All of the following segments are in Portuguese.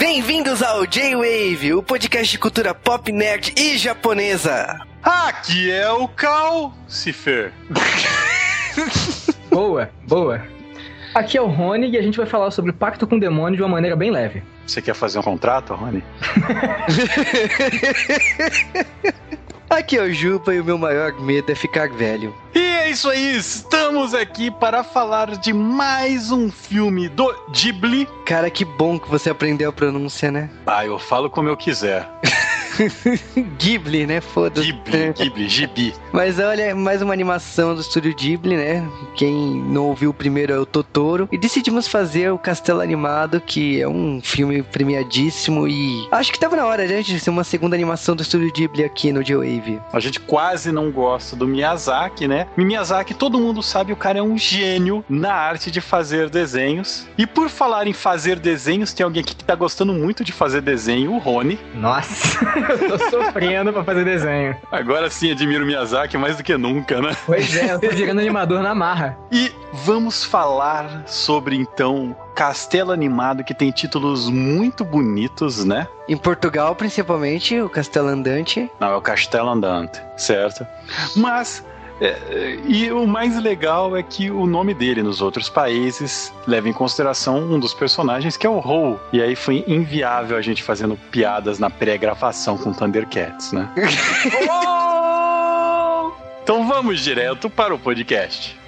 Bem-vindos ao J-Wave, o podcast de cultura pop, nerd e japonesa. Aqui é o Cal Cifer. boa, boa. Aqui é o Rony e a gente vai falar sobre pacto com o demônio de uma maneira bem leve. Você quer fazer um contrato, Rony? Aqui é o Juba e o meu maior medo é ficar velho. E é isso aí, estamos aqui para falar de mais um filme do Ghibli. Cara, que bom que você aprendeu a pronúncia, né? Ah, eu falo como eu quiser. Ghibli, né? Foda-se. Ghibli, Ghibli, Gibi. Mas olha, mais uma animação do estúdio Ghibli, né? Quem não ouviu o primeiro é o Totoro. E decidimos fazer o Castelo Animado, que é um filme premiadíssimo e acho que tava na hora, gente, de ser uma segunda animação do estúdio Ghibli aqui no J-Wave. A gente quase não gosta do Miyazaki, né? Miyazaki, todo mundo sabe, o cara é um gênio na arte de fazer desenhos. E por falar em fazer desenhos, tem alguém aqui que tá gostando muito de fazer desenho, o Rony. Nossa! eu tô sofrendo pra fazer desenho. Agora sim admiro Miyazaki mais do que nunca, né? Pois é, eu tô virando animador na marra. E vamos falar sobre então Castelo Animado que tem títulos muito bonitos, né? Em Portugal, principalmente, o Castelo Andante. Não, é o Castelo Andante, certo? Mas é, e o mais legal é que o nome dele nos outros países leva em consideração um dos personagens que é o Ho. E aí foi inviável a gente fazendo piadas na pré-gravação com Thundercats, né? então vamos direto para o podcast.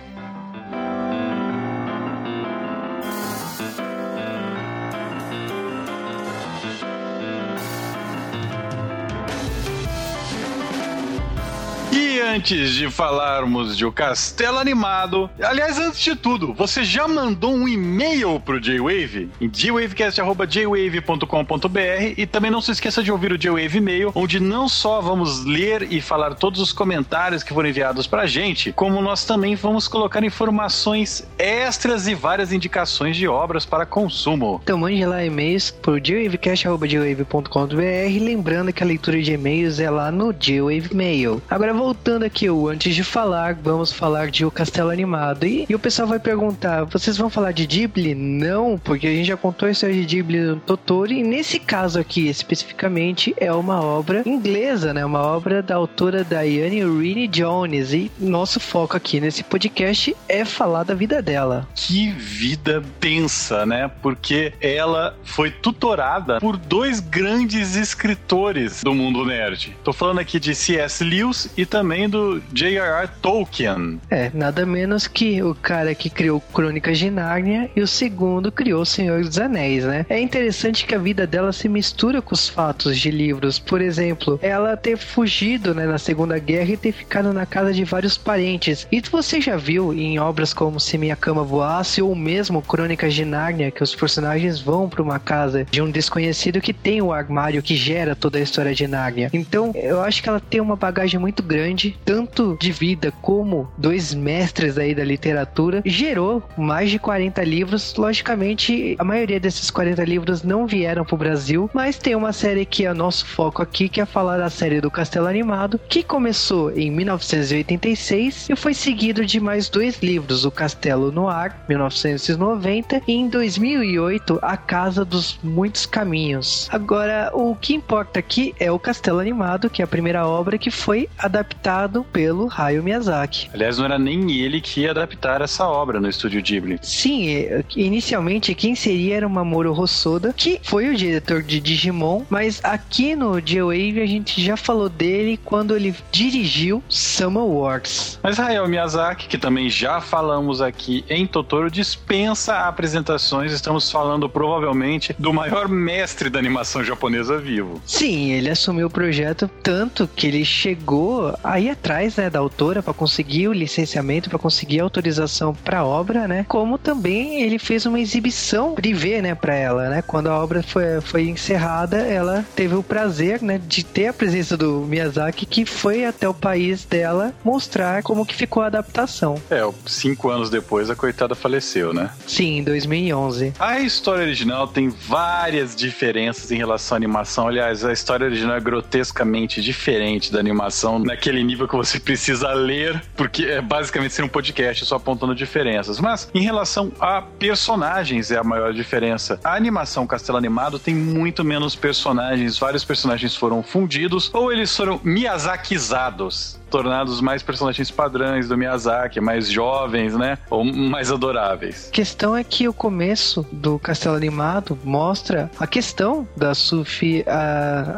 Antes de falarmos de O Castelo Animado, aliás, antes de tudo, você já mandou um e-mail pro J-Wave? Em jwavecast.jwave.com.br e também não se esqueça de ouvir o J-Wave Mail, onde não só vamos ler e falar todos os comentários que foram enviados pra gente, como nós também vamos colocar informações extras e várias indicações de obras para consumo. Então mande lá e-mails pro jwavecast.jwave.com.br, lembrando que a leitura de e-mails é lá no J-Wave Mail. Agora voltando aqui, o antes de falar, vamos falar de O Castelo Animado. E, e, o pessoal vai perguntar: vocês vão falar de Ghibli? Não, porque a gente já contou a história de Ghibli no Totoro. E nesse caso aqui, especificamente, é uma obra inglesa, né? Uma obra da autora Diane Rini Jones. E nosso foco aqui nesse podcast é falar da vida dela. Que vida densa, né? Porque ela foi tutorada por dois grandes escritores do mundo nerd. Tô falando aqui de C.S. Lewis e também do J.R.R. Tolkien. É, nada menos que o cara que criou Crônicas de Nárnia e o segundo criou Senhor dos Anéis, né? É interessante que a vida dela se mistura com os fatos de livros. Por exemplo, ela ter fugido né, na Segunda Guerra e ter ficado na casa de vários parentes. E você já viu em obras como Se Minha Cama Voasse ou mesmo Crônicas de Nárnia que os personagens vão para uma casa de um desconhecido que tem o armário que gera toda a história de Nárnia. Então, eu acho que ela tem uma bagagem muito grande tanto de vida como dois mestres aí da literatura, gerou mais de 40 livros. Logicamente, a maioria desses 40 livros não vieram pro Brasil, mas tem uma série que é nosso foco aqui, que é falar da série do Castelo Animado, que começou em 1986 e foi seguido de mais dois livros, O Castelo no Ar, 1990, e em 2008, A Casa dos Muitos Caminhos. Agora, o que importa aqui é o Castelo Animado, que é a primeira obra que foi adaptada pelo Hayao Miyazaki. Aliás, não era nem ele que ia adaptar essa obra no estúdio Ghibli. Sim, inicialmente quem seria era o Mamoru Hosoda, que foi o diretor de Digimon, mas aqui no J-Wave a gente já falou dele quando ele dirigiu Summer Wars. Mas Hayao Miyazaki, que também já falamos aqui em Totoro, dispensa apresentações. Estamos falando provavelmente do maior mestre da animação japonesa vivo. Sim, ele assumiu o projeto tanto que ele chegou a ir atrás né, da autora para conseguir o licenciamento, para conseguir a autorização para a obra, né? Como também ele fez uma exibição privê, né, para ela, né? Quando a obra foi, foi encerrada, ela teve o prazer, né, de ter a presença do Miyazaki, que foi até o país dela mostrar como que ficou a adaptação. É, cinco anos depois a coitada faleceu, né? Sim, em 2011. A história original tem várias diferenças em relação à animação. Aliás, a história original é grotescamente diferente da animação, naquele nível que você precisa ler, porque é basicamente ser um podcast só apontando diferenças. Mas em relação a personagens é a maior diferença. A animação Castelo Animado tem muito menos personagens, vários personagens foram fundidos ou eles foram miyazakizados tornados mais personagens padrões do Miyazaki, mais jovens, né? Ou mais adoráveis. A questão é que o começo do Castelo Animado mostra a questão da Sufi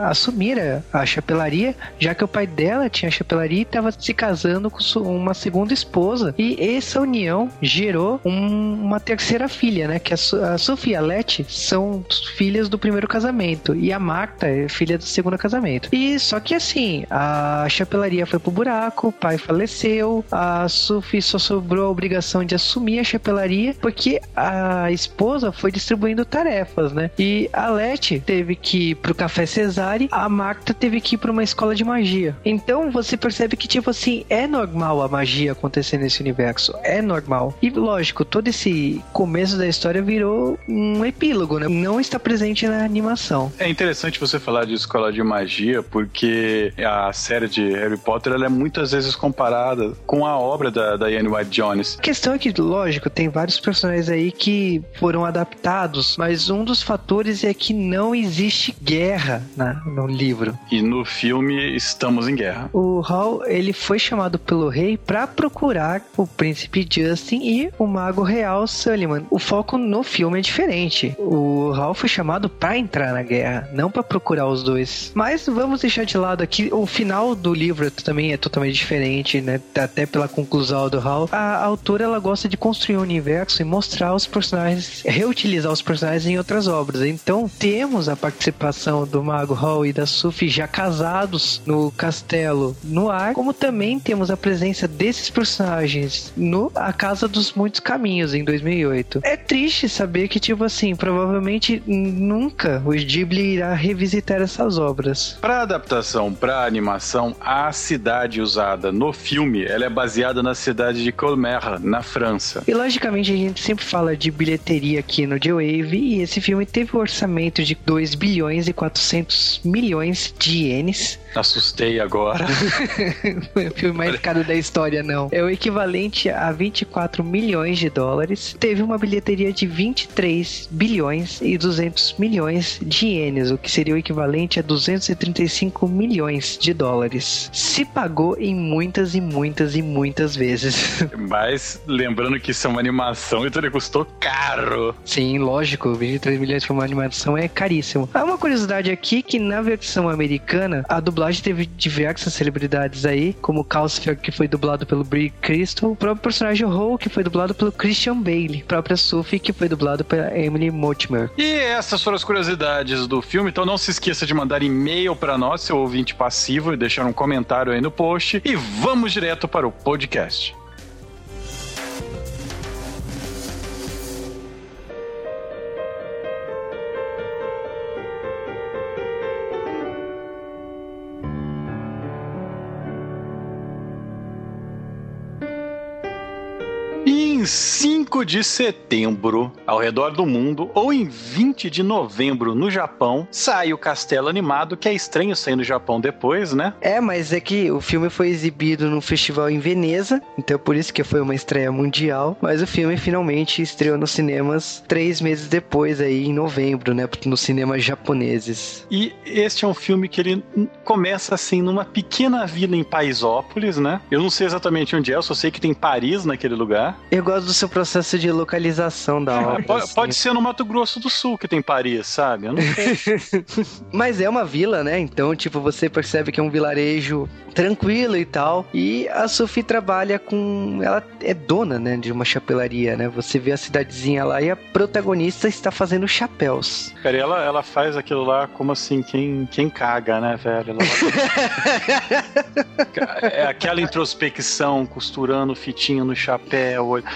assumir a, a chapelaria, já que o pai dela tinha chapelaria e estava se casando com uma segunda esposa. E essa união gerou um, uma terceira filha, né? Que a, a Sufi e a Leti são filhas do primeiro casamento e a Marta é filha do segundo casamento. E só que assim, a chapelaria foi pro buraco, o pai faleceu, a Sufi só sobrou a obrigação de assumir a chapelaria, porque a esposa foi distribuindo tarefas, né? E a Leti teve que ir pro café Cesare, a Marta teve que ir pra uma escola de magia. Então você percebe que, tipo assim, é normal a magia acontecer nesse universo. É normal. E lógico, todo esse começo da história virou um epílogo, né? Não está presente na animação. É interessante você falar de escola de magia, porque a série de Harry Potter ela é muitas vezes comparada com a obra da, da Ian White Jones. A questão é que, lógico, tem vários personagens aí que foram adaptados, mas um dos fatores é que não existe guerra na, no livro. E no filme estamos em guerra. O Hal, ele foi chamado pelo rei para procurar o príncipe Justin e o mago real Sullivan. O foco no filme é diferente. O Hal foi chamado para entrar na guerra, não para procurar os dois. Mas vamos deixar de lado aqui o final do livro também é totalmente diferente, né? Até pela conclusão do Hal. A autora ela gosta de construir um universo e mostrar os personagens, reutilizar os personagens em outras obras. Então temos a participação do Mago Hall e da Sufi já casados no castelo no ar, como também temos a presença desses personagens no A Casa dos Muitos Caminhos em 2008. É triste saber que tipo assim, provavelmente nunca o Ghibli irá revisitar essas obras. Para adaptação para animação, a cidade usada no filme, ela é baseada na cidade de Colmar, na França. E logicamente a gente sempre fala de bilheteria aqui no J-Wave e esse filme teve um orçamento de 2 bilhões e 400 milhões de ienes. Assustei agora. o filme mais caro da história, não. É o equivalente a 24 milhões de dólares. Teve uma bilheteria de 23 bilhões e 200 milhões de ienes, o que seria o equivalente a 235 milhões de dólares. Se pagou em muitas e muitas e muitas vezes. Mas lembrando que isso é uma animação, então ele custou caro. Sim, lógico, 23 milhões para uma animação é caríssimo. Há uma curiosidade aqui que na versão americana, a dublagem teve diversas celebridades aí, como Calcifer, que foi dublado pelo Brie Crystal, o próprio personagem Ho, que foi dublado pelo Christian Bale, a própria Sophie, que foi dublado pela Emily Mortimer. E essas foram as curiosidades do filme, então não se esqueça de mandar e-mail para nós, seu ouvinte passivo, e deixar um comentário aí no post. E vamos direto para o podcast. Em 5 de setembro, ao redor do mundo, ou em 20 de novembro, no Japão, sai o Castelo Animado, que é estranho sair no Japão depois, né? É, mas é que o filme foi exibido no festival em Veneza, então por isso que foi uma estreia mundial, mas o filme finalmente estreou nos cinemas três meses depois, aí em novembro, né? Nos cinemas japoneses. E este é um filme que ele começa assim numa pequena vila em Paisópolis, né? Eu não sei exatamente onde é, eu só sei que tem Paris naquele lugar. Eu gosto do seu processo de localização da obra. pode, assim. pode, ser no Mato Grosso do Sul que tem Paris, sabe? Eu não sei. Mas é uma vila, né? Então, tipo, você percebe que é um vilarejo tranquilo e tal. E a Sophie trabalha com. Ela é dona, né? De uma chapelaria, né? Você vê a cidadezinha lá e a protagonista está fazendo chapéus. Cara, ela, ela faz aquilo lá como assim, quem, quem caga, né, velho? Ela... é aquela introspecção, costurando fitinha no chapéu.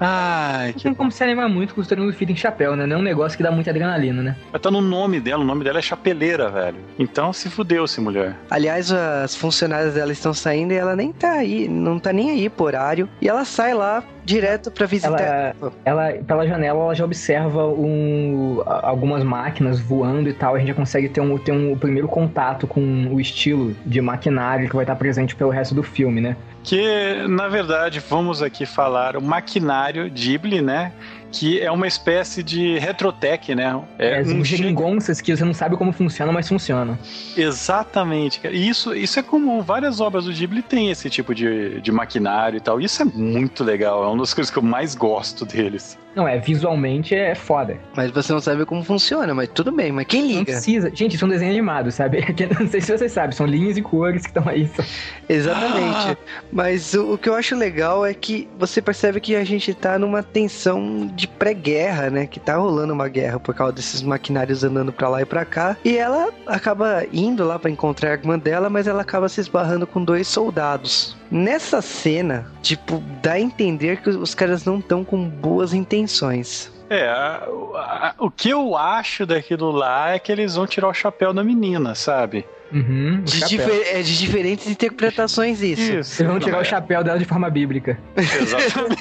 Ai, que. Não tem como se animar muito costurando fita em chapéu, né? Não é um negócio que dá muita adrenalina, né? Mas tá no nome dela, o nome dela é Chapeleira, velho. Então se fudeu-se, mulher. Aliás, as funcionárias dela estão saindo e ela nem tá aí, não tá nem aí por horário. E ela sai lá direto para visitar. Ela, ela, pela janela, ela já observa um, algumas máquinas voando e tal. A gente já consegue ter um, ter um primeiro contato com o estilo de maquinário que vai estar presente pelo resto do filme, né? Que, na verdade, vamos aqui falar o maquinário Ghibli, né? Que é uma espécie de retrotech, né? É, é um geringonças que você não sabe como funciona, mas funciona. Exatamente, cara. E isso, isso é comum. Várias obras do Ghibli têm esse tipo de, de maquinário e tal. Isso é muito legal. É uma das coisas que eu mais gosto deles. Não, é, visualmente é foda. Mas você não sabe como funciona, mas tudo bem, mas quem liga? Não precisa. Gente, isso é um desenho animado, sabe? Não sei se vocês sabem, são linhas e cores que estão aí. Exatamente. Ah. Mas o, o, que eu acho legal é que você percebe que a gente tá numa tensão de pré-guerra, né? Que tá rolando uma guerra por causa desses maquinários andando pra lá e pra cá. E ela acaba indo lá para encontrar a irmã dela, mas ela acaba se esbarrando com dois soldados. Nessa cena, tipo, dá a entender que os caras não estão com boas intenções. É, a, a, o que eu acho daquilo lá é que eles vão tirar o chapéu da menina, sabe? Uhum, de, difer é de diferentes interpretações isso. isso Eles vão tirar é. o chapéu dela de forma bíblica. Exatamente.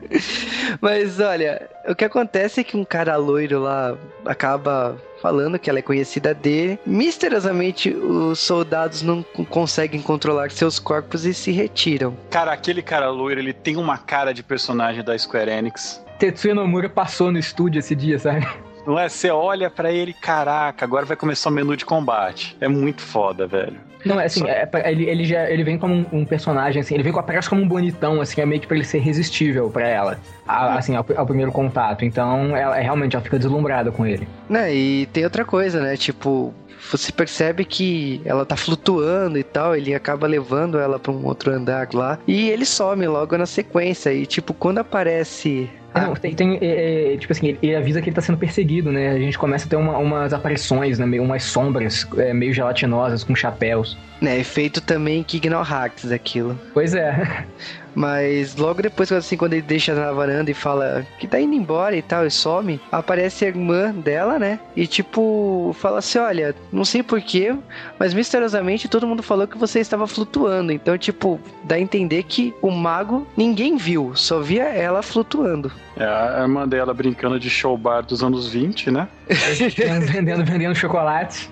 Mas olha, o que acontece é que um cara loiro lá acaba falando que ela é conhecida dele. Misteriosamente, os soldados não conseguem controlar seus corpos e se retiram. Cara, aquele cara loiro, ele tem uma cara de personagem da Square Enix. Tetsuya Nomura passou no estúdio esse dia, sabe? Não é? Você olha para ele, caraca, agora vai começar o menu de combate. É muito foda, velho. Não, é assim, Só... é, ele, ele, já, ele vem como um, um, personagem, assim, ele vem com a aparece como um bonitão, assim, é meio que pra ele ser irresistível para ela, a, assim, ao, ao, primeiro contato. Então, ela, é, realmente, ela fica deslumbrada com ele. Né, e tem outra coisa, né, tipo, você percebe que ela tá flutuando e tal, ele acaba levando ela para um outro andar lá, e ele some logo na sequência, e tipo, quando aparece é, não, tem, tem é, é, tipo assim, ele, avisa que ele tá sendo perseguido, né? A gente começa a ter uma, umas aparições, né? Meio umas sombras é, meio gelatinosas com chapéus. É, feito também Hacks aquilo. Pois é. Mas logo depois, assim, quando ele deixa na varanda e fala que tá indo embora e tal, e some, aparece a irmã dela, né? E tipo, fala assim: olha, não sei porquê, mas misteriosamente todo mundo falou que você estava flutuando. Então, tipo, dá a entender que o mago ninguém viu, só via ela flutuando. É, a irmã dela brincando de show bar dos anos 20, né? vendendo, vendendo chocolate.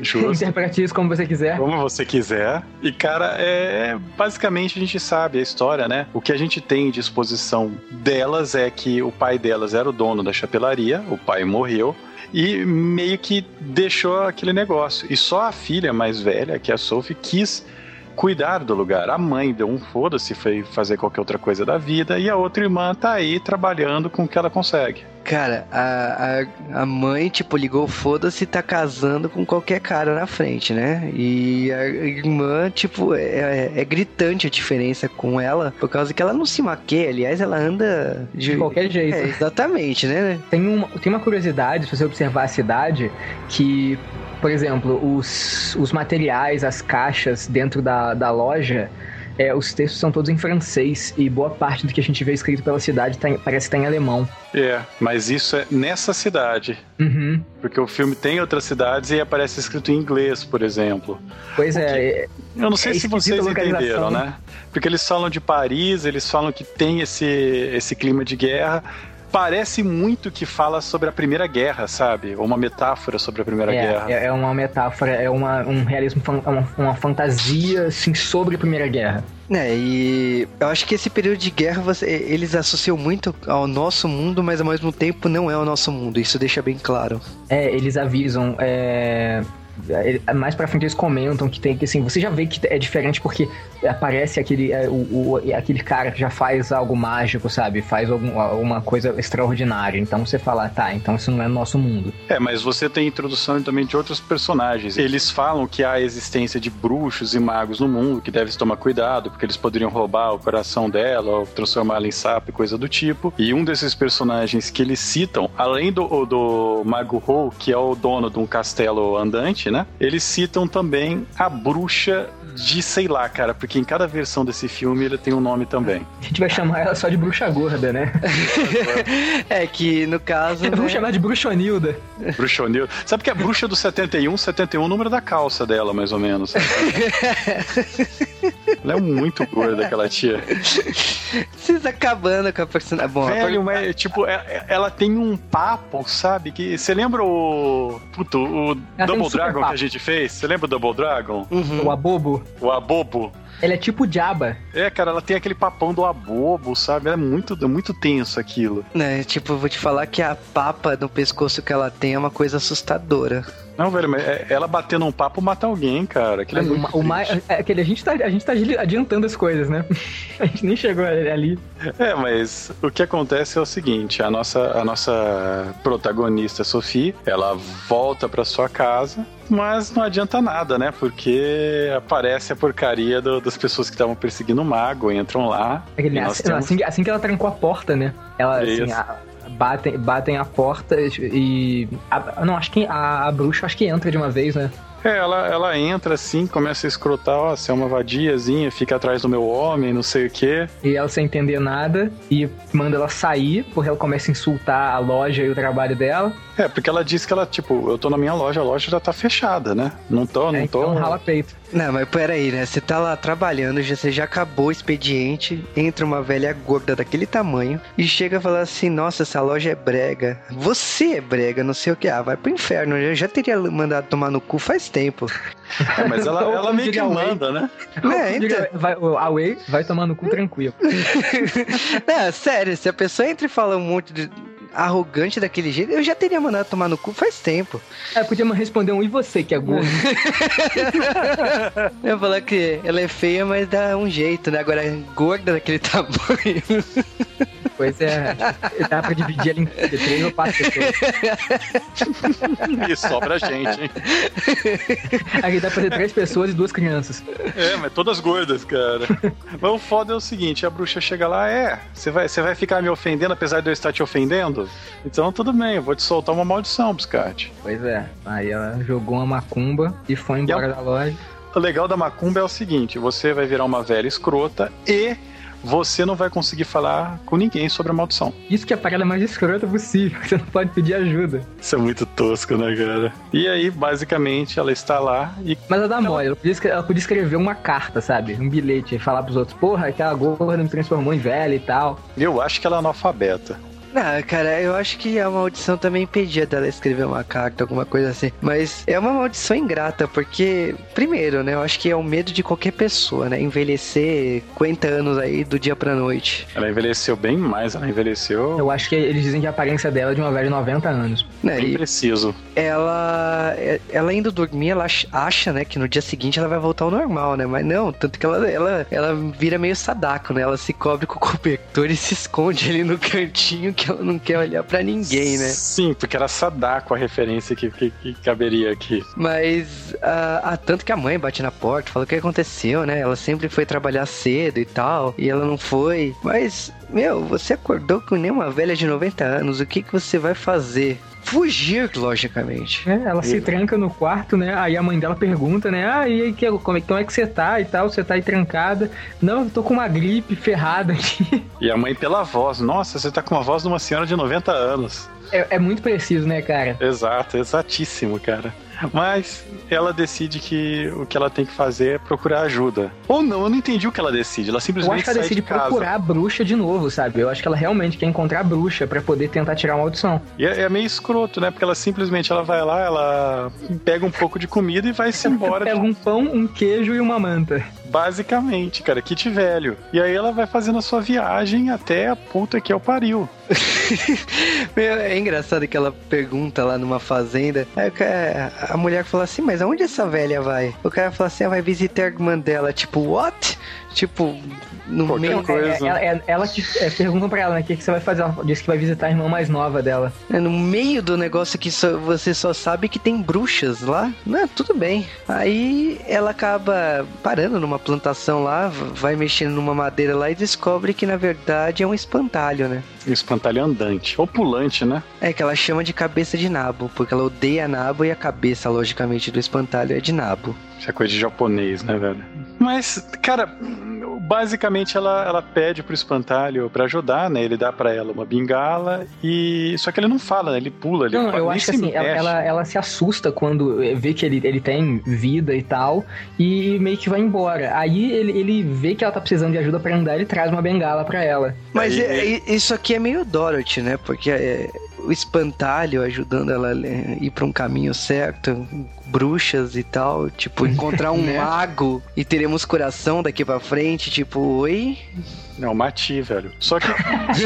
Justo. Interprete isso como você quiser. Como você quiser. E, cara, é basicamente a gente sabe a história, né? O que a gente tem de exposição delas é que o pai delas era o dono da chapelaria, o pai morreu e meio que deixou aquele negócio. E só a filha mais velha, que é a Sophie, quis cuidar do lugar. A mãe deu um foda-se, foi fazer qualquer outra coisa da vida, e a outra irmã tá aí trabalhando com o que ela consegue. Cara, a, a, a mãe, tipo, ligou foda-se e tá casando com qualquer cara na frente, né? E a irmã, tipo, é, é, é, gritante a diferença com ela, por causa que ela não se maqueia, aliás, ela anda de, de qualquer jeito. É, exatamente, né? Tem uma, tem uma curiosidade, se você observar a cidade, que por exemplo, os, os materiais, as caixas dentro da, da loja, é, os textos são todos em francês e boa parte do que a gente vê escrito pela cidade tá em, parece estar tá em alemão. É, mas isso é nessa cidade. Uhum. Porque o filme tem outras cidades e aparece escrito em inglês, por exemplo. Pois é. é eu não sei é se vocês entenderam, né? Porque eles falam de Paris, eles falam que tem esse, esse clima de guerra, parece muito que fala sobre a Primeira Guerra, sabe? Ou uma metáfora sobre a Primeira é, Guerra. É, é uma metáfora, é uma, um realismo, uma, uma fantasia assim, sobre a Primeira Guerra. É, e eu acho que esse período de guerra você, eles associam muito ao nosso mundo, mas ao mesmo tempo não é o nosso mundo. Isso deixa bem claro. É, eles avisam. É, mais pra frente eles comentam que tem que assim, você já vê que é diferente porque aparece aquele, é, o, o, aquele cara que já faz algo mágico, sabe? Faz algum, alguma coisa extraordinária. Então você fala, tá, então isso não é nosso mundo. É, mas você tem introdução também de outros personagens. Eles falam que há a existência de bruxos e magos no mundo, que deve tomar cuidado, porque eles poderiam roubar o coração dela ou transformá-la em sapo e coisa do tipo. E um desses personagens que eles citam, além do, do Mago Ho, que é o dono de um castelo andante, né? Eles citam também a bruxa de, sei lá, cara, porque em cada versão desse filme ele tem um nome também. A gente vai chamar ela só de bruxa gorda, né? é que no caso. Vamos né? chamar de bruxonilda. Bruxonilda. Sabe que é a bruxa do 71, 71 é o número da calça dela, mais ou menos. ela é muito gorda, aquela tia. Vocês acabando com a personagem. Bom, Velho, mas, tipo, é, ela tem um papo, sabe? Que você lembra o. Puto, o Double Dragon papo. que a gente fez? Você lembra o Double Dragon? Uhum. O Abobo. O Abobo. Ele é tipo Jabba. É, cara, ela tem aquele papão do abobo, sabe? É muito, é muito tenso aquilo. É, tipo, eu vou te falar que a papa no pescoço que ela tem é uma coisa assustadora. Não, velho, mas é, ela batendo um papo mata alguém, cara. Aquilo é, muito o, mais, é aquele, a, gente tá, a gente tá adiantando as coisas, né? a gente nem chegou ali. É, mas o que acontece é o seguinte: a nossa, a nossa protagonista, Sophie, ela volta pra sua casa, mas não adianta nada, né? Porque aparece a porcaria do, das pessoas que estavam perseguindo o mago, entram lá. É assim, temos... assim, assim, que ela trancou a porta, né? Ela, assim, a, batem, batem a porta e. A, não, acho que a, a bruxa acho que entra de uma vez, né? É, ela, ela entra assim, começa a escrotar, ó, você é uma vadiazinha, fica atrás do meu homem, não sei o quê. E ela sem entender nada e manda ela sair, porque ela começa a insultar a loja e o trabalho dela. É, porque ela diz que ela, tipo, eu tô na minha loja, a loja já tá fechada, né? Não tô, não é, tô. Então rala peito. Não, mas peraí, né? Você tá lá trabalhando, já, você já acabou o expediente, entra uma velha gorda daquele tamanho e chega a falar assim: nossa, essa loja é brega. Você é brega, não sei o que. Ah, vai pro inferno. Eu já teria mandado tomar no cu faz tempo. É, mas ela, ela meio que manda, né? É, então... vai, a Way vai tomar no cu tranquilo. não, sério, se a pessoa entra e fala um monte de arrogante daquele jeito, eu já teria mandado tomar no cu faz tempo. É, podia responder um e você, que é gordo. eu ia falar que ela é feia, mas dá um jeito, né? Agora, gorda daquele tamanho. Pois é, dá pra dividir ela em três ou quatro pessoas. E sobra gente, hein? Aqui dá pra ter três pessoas e duas crianças. É, mas todas gordas, cara. Mas o foda é o seguinte, a bruxa chega lá, é, você vai, você vai ficar me ofendendo apesar de eu estar te ofendendo? Então tudo bem, eu vou te soltar uma maldição, Biscate. Pois é, aí ela jogou uma macumba e foi embora e da loja. O legal da macumba é o seguinte, você vai virar uma velha escrota e você não vai conseguir falar com ninguém sobre a maldição. Isso que é a parada mais escrota possível, você não pode pedir ajuda. Isso é muito tosco, né, cara? E aí, basicamente, ela está lá e. Mas ela dá mole, ela podia, ela podia escrever uma carta, sabe? Um bilhete e falar pros outros, porra, aquela gorda me transformou em velha e tal. Eu acho que ela é analfabeta. Não, cara, eu acho que a maldição também impedia dela escrever uma carta, alguma coisa assim. Mas é uma maldição ingrata, porque, primeiro, né, eu acho que é o medo de qualquer pessoa, né? Envelhecer 50 anos aí do dia pra noite. Ela envelheceu bem mais, ela envelheceu. Eu acho que eles dizem que a aparência dela é de uma velha de 90 anos. Né, bem preciso. Ela, ela indo dormir, ela acha, né, que no dia seguinte ela vai voltar ao normal, né? Mas não, tanto que ela, ela, ela vira meio sadako, né? Ela se cobre com o cobertor e se esconde ali no cantinho que ela não quer olhar para ninguém, né? Sim, porque era Sadako a referência que, que, que caberia aqui. Mas a, a, tanto que a mãe bate na porta, fala o que aconteceu, né? Ela sempre foi trabalhar cedo e tal, e ela não foi. Mas, meu, você acordou com nenhuma velha de 90 anos, o que, que você vai fazer? Fugir, logicamente. É, ela e... se tranca no quarto, né? Aí a mãe dela pergunta, né? Ah, e aí, que, como, como é que você tá e tal? Você tá aí trancada? Não, eu tô com uma gripe ferrada aqui. E a mãe pela voz. Nossa, você tá com uma voz de uma senhora de 90 anos. É, é muito preciso, né, cara? Exato, exatíssimo, cara. Mas ela decide que o que ela tem que fazer é procurar ajuda. Ou não, eu não entendi o que ela decide. Ela simplesmente Eu acho que ela decide de procurar a bruxa de novo, sabe? Eu acho que ela realmente quer encontrar a bruxa para poder tentar tirar a maldição. E é, é, meio escroto, né? Porque ela simplesmente ela vai lá, ela pega um pouco de comida e vai se embora. pega um pão, um queijo e uma manta. Basicamente, cara, kit velho. E aí ela vai fazendo a sua viagem até a puta que é o pariu. é engraçado que ela pergunta lá numa fazenda. Aí a mulher fala assim: Mas aonde essa velha vai? O cara fala assim: ah, vai visitar a irmã dela. Tipo, what? Tipo, no Qualquer meio. Coisa. É, ela, é, ela que é, pergunta pra ela, né? O que, que você vai fazer? Ela disse que vai visitar a irmã mais nova dela. É, no meio do negócio que só, você só sabe que tem bruxas lá. Não, tudo bem. Aí ela acaba parando numa plantação lá, vai mexendo numa madeira lá e descobre que na verdade é um espantalho, né? Um espantalho andante. Ou pulante, né? É, que ela chama de cabeça de nabo, porque ela odeia nabo e a cabeça, logicamente, do espantalho é de nabo. Isso é coisa de japonês, né, velho? Mas, cara, basicamente ela, ela pede pro espantalho para ajudar, né? Ele dá para ela uma bengala e. Só que ele não fala, né? Ele pula, ele Não, eu acho que assim, ela, ela, ela, se assusta quando vê que ele, ele tem vida e tal, e meio que vai embora. Aí ele, ele vê que ela tá precisando de ajuda para andar, ele traz uma bengala para ela. Mas Aí, é, isso aqui é meio Dorothy, né? Porque é, o espantalho ajudando ela a ir para um caminho certo, bruxas e tal, tipo, encontrar um né? mago e teremos coração daqui para frente, tipo, oi? Não, Mati, velho. Só que.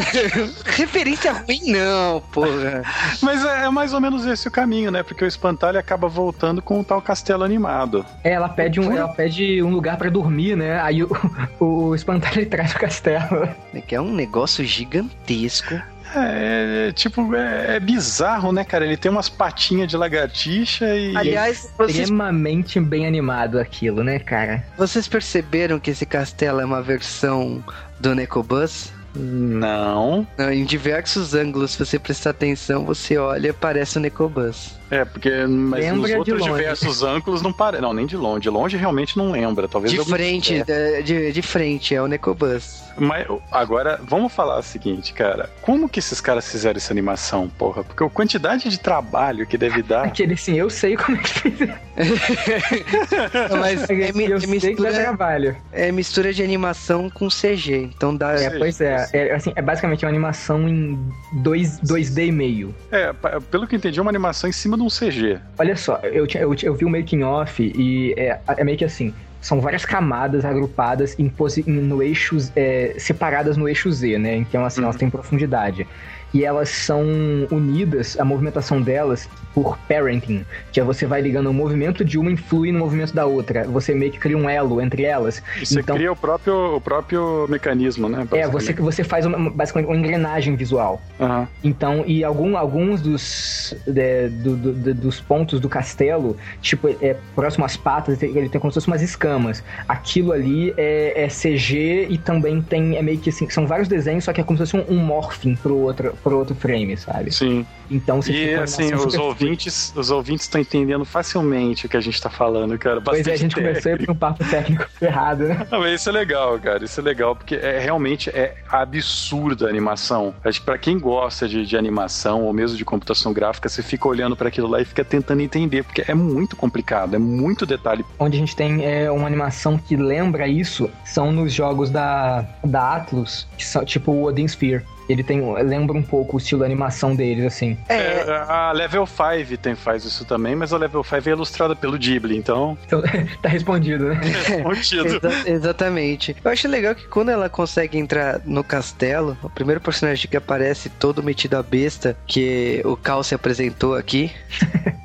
Referência ruim, não, porra. Mas é, é, mais ou menos esse o caminho, né? Porque o espantalho acaba voltando com o tal castelo animado. É, ela pede um, ela pede um lugar para dormir, né? Aí o, o espantalho traz o castelo. É que é um negócio gigantesco. É, é, tipo, é, é, bizarro, né, cara? Ele tem umas patinhas de lagartixa e. Aliás, vocês... extremamente bem animado aquilo, né, cara? Vocês perceberam que esse castelo é uma versão do Necobus? Não. Em diversos ângulos, se você prestar atenção, você olha, parece o Necobus. É, porque mas lembra nos outros diversos ângulos não parece. Não, nem de longe. De longe realmente não lembra. Talvez de frente, de, de, de, frente, é o Necobus. Mas agora, vamos falar o seguinte, cara. Como que esses caras fizeram essa animação, porra? Porque a quantidade de trabalho que deve dar. Aquele sim, eu sei como é que fizeram. mas é, é, eu é mistura, trabalho. É mistura de animação com CG. Então dá. É, pois é. É, assim, é basicamente uma animação em 2, 2D e meio. É, pelo que eu entendi, é uma animação em cima um CG. Olha só, eu, eu, eu vi o making off e é, é meio que assim são várias camadas agrupadas em, no eixo, é, separadas no eixo Z, né? Então, assim, uhum. elas têm profundidade e elas são unidas, a movimentação delas, por parenting, que é você vai ligando o movimento de uma influi no movimento da outra. Você meio que cria um elo entre elas. Você então, cria o próprio, o próprio mecanismo, né? É, você, você faz uma, basicamente uma engrenagem visual. Uhum. Então, e algum, alguns dos, de, do, do, dos pontos do castelo, tipo, é, próximo às patas, ele tem como se fossem umas escamas. Aquilo ali é, é CG e também tem, é meio que assim, são vários desenhos, só que é como se fosse um, um morphing pro outro, por outro frame, sabe? Sim. Então você E assim, os ouvintes, os ouvintes estão entendendo facilmente o que a gente tá falando, cara. Bastante pois é, a gente técnico. começou por um papo técnico errado, né? Não, mas isso é legal, cara. Isso é legal, porque é realmente é absurda a animação. Acho que pra quem gosta de, de animação ou mesmo de computação gráfica, você fica olhando para aquilo lá e fica tentando entender, porque é muito complicado, é muito detalhe. Onde a gente tem é, uma animação que lembra isso são nos jogos da, da Atlus, que são tipo o Odin Sphere. Ele tem. Lembra um pouco o estilo da animação deles, assim. É, é a Level 5 tem, faz isso também, mas a Level 5 é ilustrada pelo Ghibli, então. então tá respondido, né? respondido. Exa exatamente. Eu acho legal que quando ela consegue entrar no castelo, o primeiro personagem que aparece todo metido a besta, que o Cal se apresentou aqui.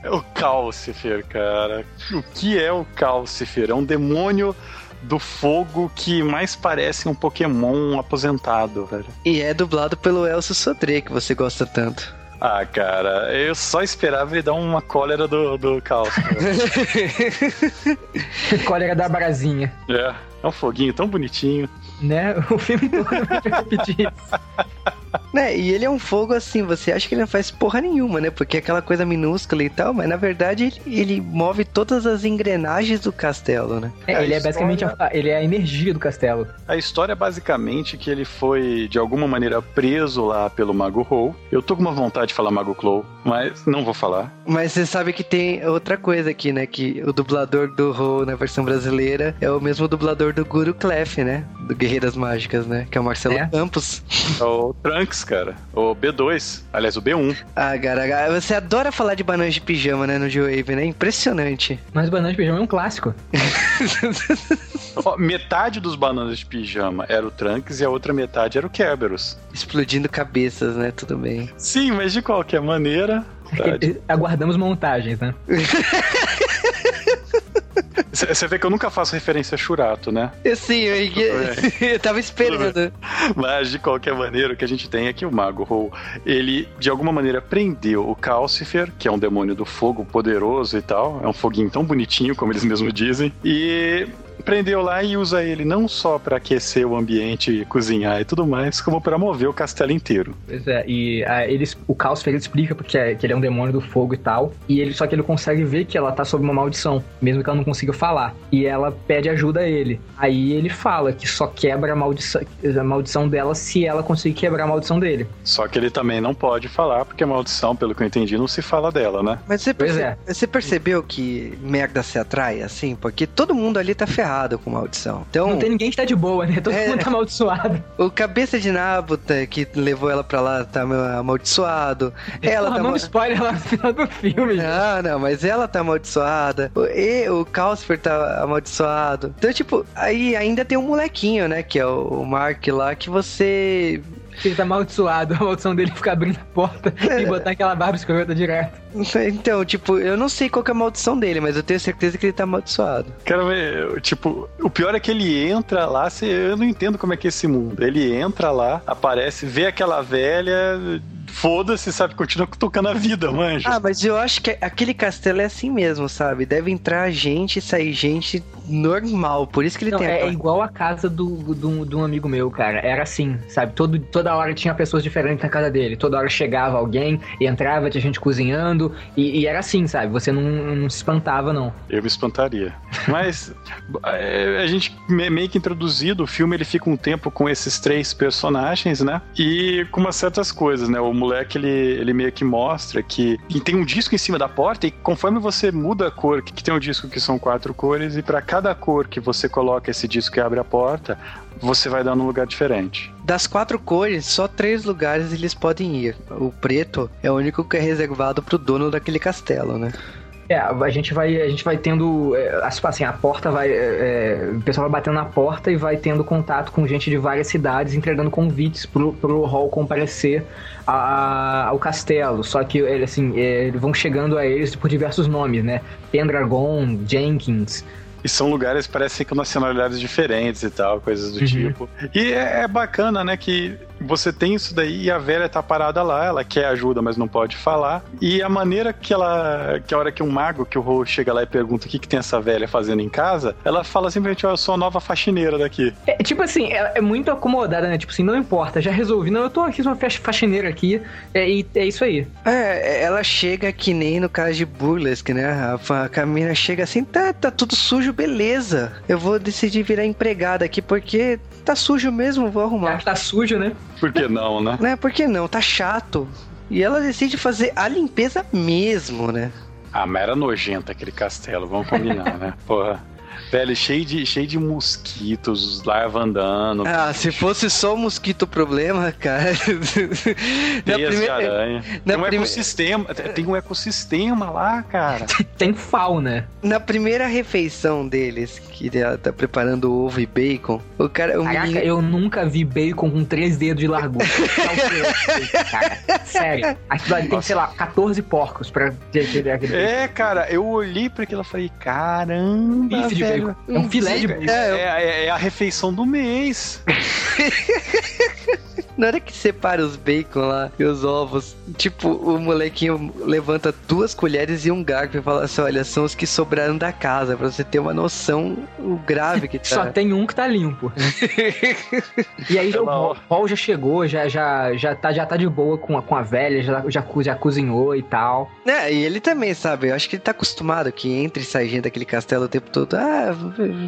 o Calcifer, cara. O que é o Calcifer? É um demônio do fogo que mais parece um Pokémon aposentado, velho. E é dublado pelo Elcio Sodré, que você gosta tanto. Ah, cara, eu só esperava ele dar uma cólera do, do caos. cólera da brasinha. É, é um foguinho tão bonitinho. Né? O filme todo vai repetir isso. Né? E ele é um fogo assim, você acha que ele não faz porra nenhuma, né? Porque é aquela coisa minúscula e tal, mas na verdade ele, ele move todas as engrenagens do castelo, né? É, ele é basicamente a, ele é a energia do castelo. A história é basicamente que ele foi de alguma maneira preso lá pelo Mago Hou. Eu tô com uma vontade de falar Mago Clow, mas não vou falar. Mas você sabe que tem outra coisa aqui, né? Que o dublador do Hou na versão brasileira é o mesmo dublador do Guru Clef, né? Do Guerreiras Mágicas, né? Que é o Marcelo é. Campos. É o Trunks, cara. O B2. Aliás, o B1. Ah, cara, você adora falar de bananas de pijama, né, no G-Wave, né? Impressionante. Mas bananas de pijama é um clássico. metade dos bananas de pijama era o Trunks e a outra metade era o Kerberos. Explodindo cabeças, né? Tudo bem. Sim, mas de qualquer maneira. Aguardamos montagens, né? Você vê que eu nunca faço referência a Churato, né? Sim, eu, eu tava esperando. Mas, de qualquer maneira, o que a gente tem é que o Mago Hou, ele, de alguma maneira, prendeu o Calcifer, que é um demônio do fogo poderoso e tal. É um foguinho tão bonitinho, como eles mesmos dizem. E prendeu lá e usa ele não só para aquecer o ambiente, cozinhar e tudo mais, como para mover o castelo inteiro. Pois é, e uh, eles, o Caos ele explica porque é, que ele é um demônio do fogo e tal, e ele só que ele consegue ver que ela tá sob uma maldição, mesmo que ela não consiga falar. E ela pede ajuda a ele. Aí ele fala que só quebra a maldição, a maldição dela se ela conseguir quebrar a maldição dele. Só que ele também não pode falar, porque a maldição, pelo que eu entendi, não se fala dela, né? Mas você, perce... é. você percebeu que merda se atrai, assim? Porque todo mundo ali tá ferrado com maldição. Então... Não tem ninguém que tá de boa, né? Todo é... mundo tá amaldiçoado. O cabeça de Nabuta, que levou ela pra lá, tá amaldiçoado. Ela tá... Não spoiler lá no final do filme. Não, não, mas ela tá amaldiçoada. E o Calcifer tá amaldiçoado. Então, tipo, aí ainda tem um molequinho, né? Que é o Mark lá, que você ele tá amaldiçoado, a maldição dele ficar abrindo a porta é. e botar aquela barba escrota direto. Então, tipo, eu não sei qual é a maldição dele, mas eu tenho certeza que ele tá amaldiçoado. Quero ver, tipo, o pior é que ele entra lá, eu não entendo como é que é esse mundo. Ele entra lá, aparece, vê aquela velha, foda-se, sabe? Continua tocando a vida, manja. Ah, mas eu acho que aquele castelo é assim mesmo, sabe? Deve entrar gente e sair gente normal. Por isso que ele Não, tem. É, é igual a casa do, do, do, um amigo meu, cara. Era assim, sabe? Todo, toda hora tinha pessoas diferentes na casa dele. Toda hora chegava alguém, entrava, tinha gente cozinhando. E, e era assim, sabe? Você não, não se espantava, não. Eu me espantaria. Mas é, a gente meio que introduzido o filme, ele fica um tempo com esses três personagens, né? E com umas certas coisas, né? O moleque, ele, ele meio que mostra que tem um disco em cima da porta e conforme você muda a cor, que tem um disco que são quatro cores, e para cada cor que você coloca esse disco e abre a porta, você vai dar num lugar diferente. Das quatro cores, só três lugares eles podem ir. O preto é o único que é reservado pro dono daquele castelo, né? É, a gente vai, a gente vai tendo, é, assim, a porta vai, é, é, o pessoal vai batendo na porta e vai tendo contato com gente de várias cidades, entregando convites pro, pro hall comparecer a, ao castelo. Só que, assim, é, vão chegando a eles por diversos nomes, né? Pendragon, Jenkins, e são lugares, parecem com nacionalidades diferentes e tal, coisas do uhum. tipo. E é, é, bacana, né, que você tem isso daí e a velha tá parada lá, ela quer ajuda, mas não pode falar. E a maneira que ela. que a hora que um mago, que o Ro chega lá e pergunta o que, que tem essa velha fazendo em casa, ela fala simplesmente: oh, eu sou a nova faxineira daqui. É, tipo assim, ela é muito acomodada, né? Tipo assim, não importa, já resolvi. Não, eu tô aqui, sou uma faxineira aqui, é, e é isso aí. É, ela chega que nem no caso de Burlesque, né? A, a Camila chega assim, tá, tá tudo sujo, beleza. Eu vou decidir virar empregada aqui porque tá sujo mesmo, vou arrumar. tá sujo, né? Por que não, né? Né, por que não? Tá chato. E ela decide fazer a limpeza mesmo, né? Ah, mas era nojento aquele castelo, vamos combinar, né? Porra. Velho, cheio de, cheio de mosquitos, larva andando. Ah, se fosse só o mosquito o problema, cara. na primeira... de aranha. Na tem um prime... ecossistema, tem um ecossistema lá, cara. tem fauna. Na primeira refeição deles, que ela tá preparando ovo e bacon, o cara. O Caraca, menino... eu nunca vi bacon com três dedos de largura. cara, sério. Aquilo ali tem, sei lá, 14 porcos pra ter aquele. É, cara, eu olhei pra aquilo e falei, caramba. Bife de É um filé de bacon. É, é, é a refeição do mês. Na hora que separa os bacon lá e os ovos, tipo, o molequinho levanta duas colheres e um garfo e fala assim: olha, são os que sobraram da casa, pra você ter uma noção o grave que tá. Só tem um que tá limpo. e aí é o Paul já chegou, já, já, já, tá, já tá de boa com a, com a velha, já, já, já cozinhou e tal. É, e ele também, sabe? Eu acho que ele tá acostumado que entre e sai gente daquele castelo o tempo todo. Ah,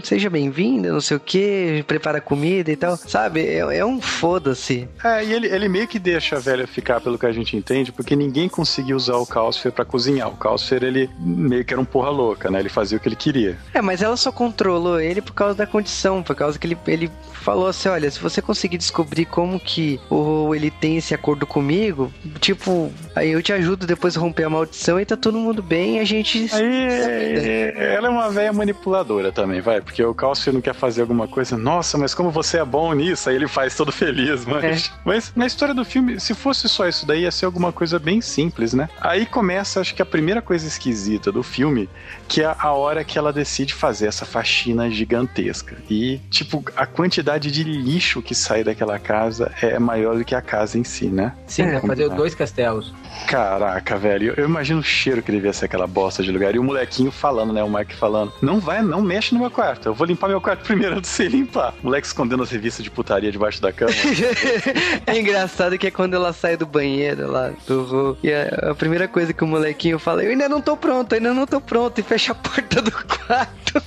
seja bem-vinda, não sei o que, prepara comida e tal. Sabe? É, é um foda-se. É, e ele, ele meio que deixa a velha ficar, pelo que a gente entende, porque ninguém conseguiu usar o Calcifer para cozinhar. O Calcifer, ele meio que era um porra louca, né? Ele fazia o que ele queria. É, mas ela só controlou ele por causa da condição, por causa que ele, ele falou assim, olha, se você conseguir descobrir como que o ele tem esse acordo comigo, tipo, aí eu te ajudo depois a romper a maldição e tá todo mundo bem, a gente... Aí, é, ela é uma velha manipuladora também, vai, porque o Calcifer não quer fazer alguma coisa, nossa, mas como você é bom nisso, aí ele faz todo feliz, mas... É. Mas na história do filme, se fosse só isso daí, ia ser alguma coisa bem simples, né? Aí começa, acho que a primeira coisa esquisita do filme, que é a hora que ela decide fazer essa faxina gigantesca. E, tipo, a quantidade de lixo que sai daquela casa é maior do que a casa em si, né? Sim, é, fazer dois castelos. Caraca, velho, eu imagino o cheiro que devia ser aquela bosta de lugar. E o molequinho falando, né? O Mike falando: Não vai, não mexe no meu quarto. Eu vou limpar meu quarto primeiro antes de você limpar. O moleque escondendo as revistas de putaria debaixo da cama. é engraçado que é quando ela sai do banheiro lá do E a, a primeira coisa que o molequinho fala: Eu ainda não tô pronto, ainda não tô pronto. E fecha a porta do quarto.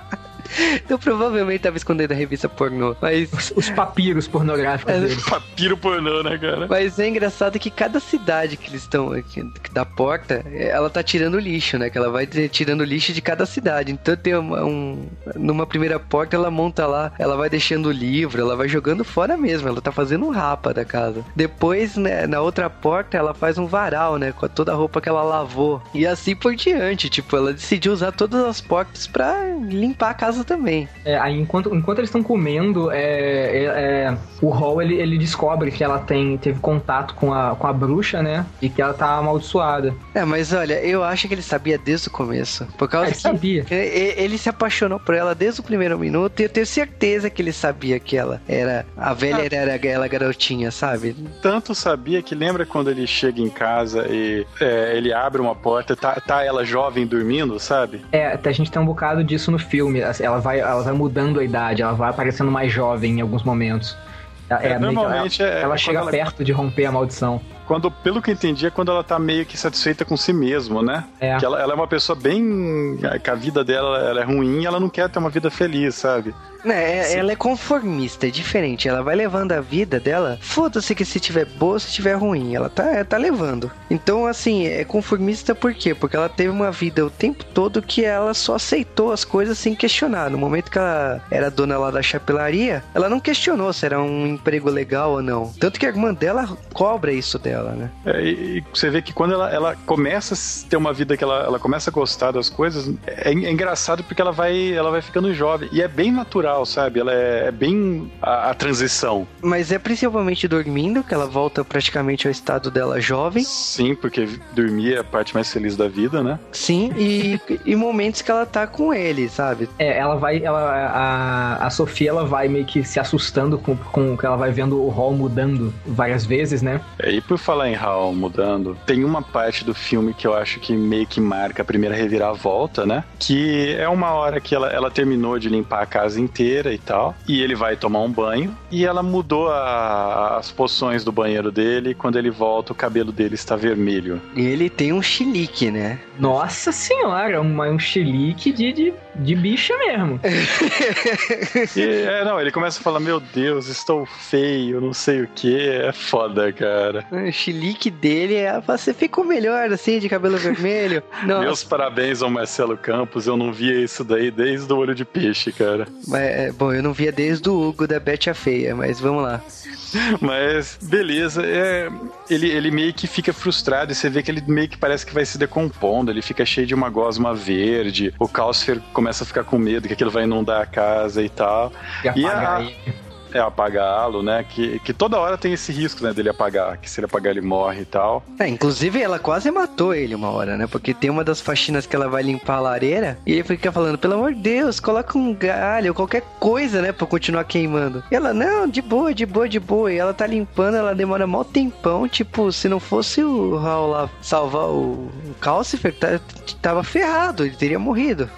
Então provavelmente tava escondendo a revista pornô. Mas. Os, os papiros pornográficos é, dele. Papiro pornô, né, cara? Mas é engraçado que cada cidade que eles estão da porta, ela tá tirando lixo, né? Que ela vai tirando lixo de cada cidade. Então tem uma, um. Numa primeira porta, ela monta lá, ela vai deixando o livro, ela vai jogando fora mesmo. Ela tá fazendo um rapa da casa. Depois, né, na outra porta, ela faz um varal, né? Com toda a roupa que ela lavou. E assim por diante. Tipo, ela decidiu usar todas as portas pra limpar a casa também. É, aí enquanto, enquanto eles estão comendo, é, é, é, o Hall ele, ele descobre que ela tem, teve contato com a, com a bruxa, né? E que ela tá amaldiçoada. É, mas olha, eu acho que ele sabia desde o começo. Por causa é, ele sabia. Ele, ele, se apaixonou por ela desde o primeiro minuto e eu tenho certeza que ele sabia que ela era. A velha ah. era aquela garotinha, sabe? Tanto sabia que lembra quando ele chega em casa e é, ele abre uma porta, tá, tá ela jovem dormindo, sabe? É, a gente tem um bocado disso no filme. Ela vai, ela vai mudando a idade, ela vai aparecendo mais jovem em alguns momentos. É, é, normalmente ela, é, ela chega ela... perto de romper a maldição quando, pelo que eu entendi, é quando ela tá meio que satisfeita com si mesmo, né? É. Que ela, ela é uma pessoa bem. que a vida dela ela é ruim ela não quer ter uma vida feliz, sabe? É, ela é conformista, é diferente. Ela vai levando a vida dela. Foda-se que se tiver boa, se tiver ruim. Ela tá, tá levando. Então, assim, é conformista por quê? Porque ela teve uma vida o tempo todo que ela só aceitou as coisas sem questionar. No momento que ela era dona lá da chapelaria, ela não questionou se era um emprego legal ou não. Tanto que a irmã dela cobra isso dela dela, né? É, e você vê que quando ela, ela começa a ter uma vida que ela, ela começa a gostar das coisas, é, é engraçado porque ela vai, ela vai ficando jovem. E é bem natural, sabe? Ela é, é bem a, a, transição. Mas é principalmente dormindo que ela volta praticamente ao estado dela jovem. Sim, porque dormir é a parte mais feliz da vida, né? Sim, e, e momentos que ela tá com ele, sabe? É, ela vai, ela, a, a Sofia, ela vai meio que se assustando com, com que ela vai vendo o rol mudando várias vezes, né? É, e por falar em Hal mudando, tem uma parte do filme que eu acho que meio que marca a primeira reviravolta, né? Que é uma hora que ela, ela terminou de limpar a casa inteira e tal, e ele vai tomar um banho, e ela mudou a, as poções do banheiro dele, e quando ele volta, o cabelo dele está vermelho. E ele tem um chilique, né? Nossa senhora, um, um chilique de, de, de bicha mesmo. e, é, não, ele começa a falar, meu Deus, estou feio, não sei o que, é foda, cara chilique dele é você ficou melhor assim, de cabelo vermelho. Nossa. Meus parabéns ao Marcelo Campos, eu não via isso daí desde o olho de peixe, cara. Mas, é, bom, eu não via desde o Hugo da Bete a Feia, mas vamos lá. Mas, beleza. É, ele, ele meio que fica frustrado e você vê que ele meio que parece que vai se decompondo. Ele fica cheio de uma gosma verde. O Calcifer começa a ficar com medo que aquilo vai inundar a casa e tal. E, e a, é apagá-lo, né? Que, que toda hora tem esse risco, né, dele apagar, que se ele apagar ele morre e tal. É, inclusive ela quase matou ele uma hora, né? Porque tem uma das faxinas que ela vai limpar a lareira e ele fica falando, pelo amor de Deus, coloca um galho, qualquer coisa, né, pra continuar queimando. E ela, não, de boa, de boa, de boa. E ela tá limpando, ela demora mó tempão, tipo, se não fosse o Raul lá salvar o, Calcifer, tá, tava ferrado, ele teria morrido.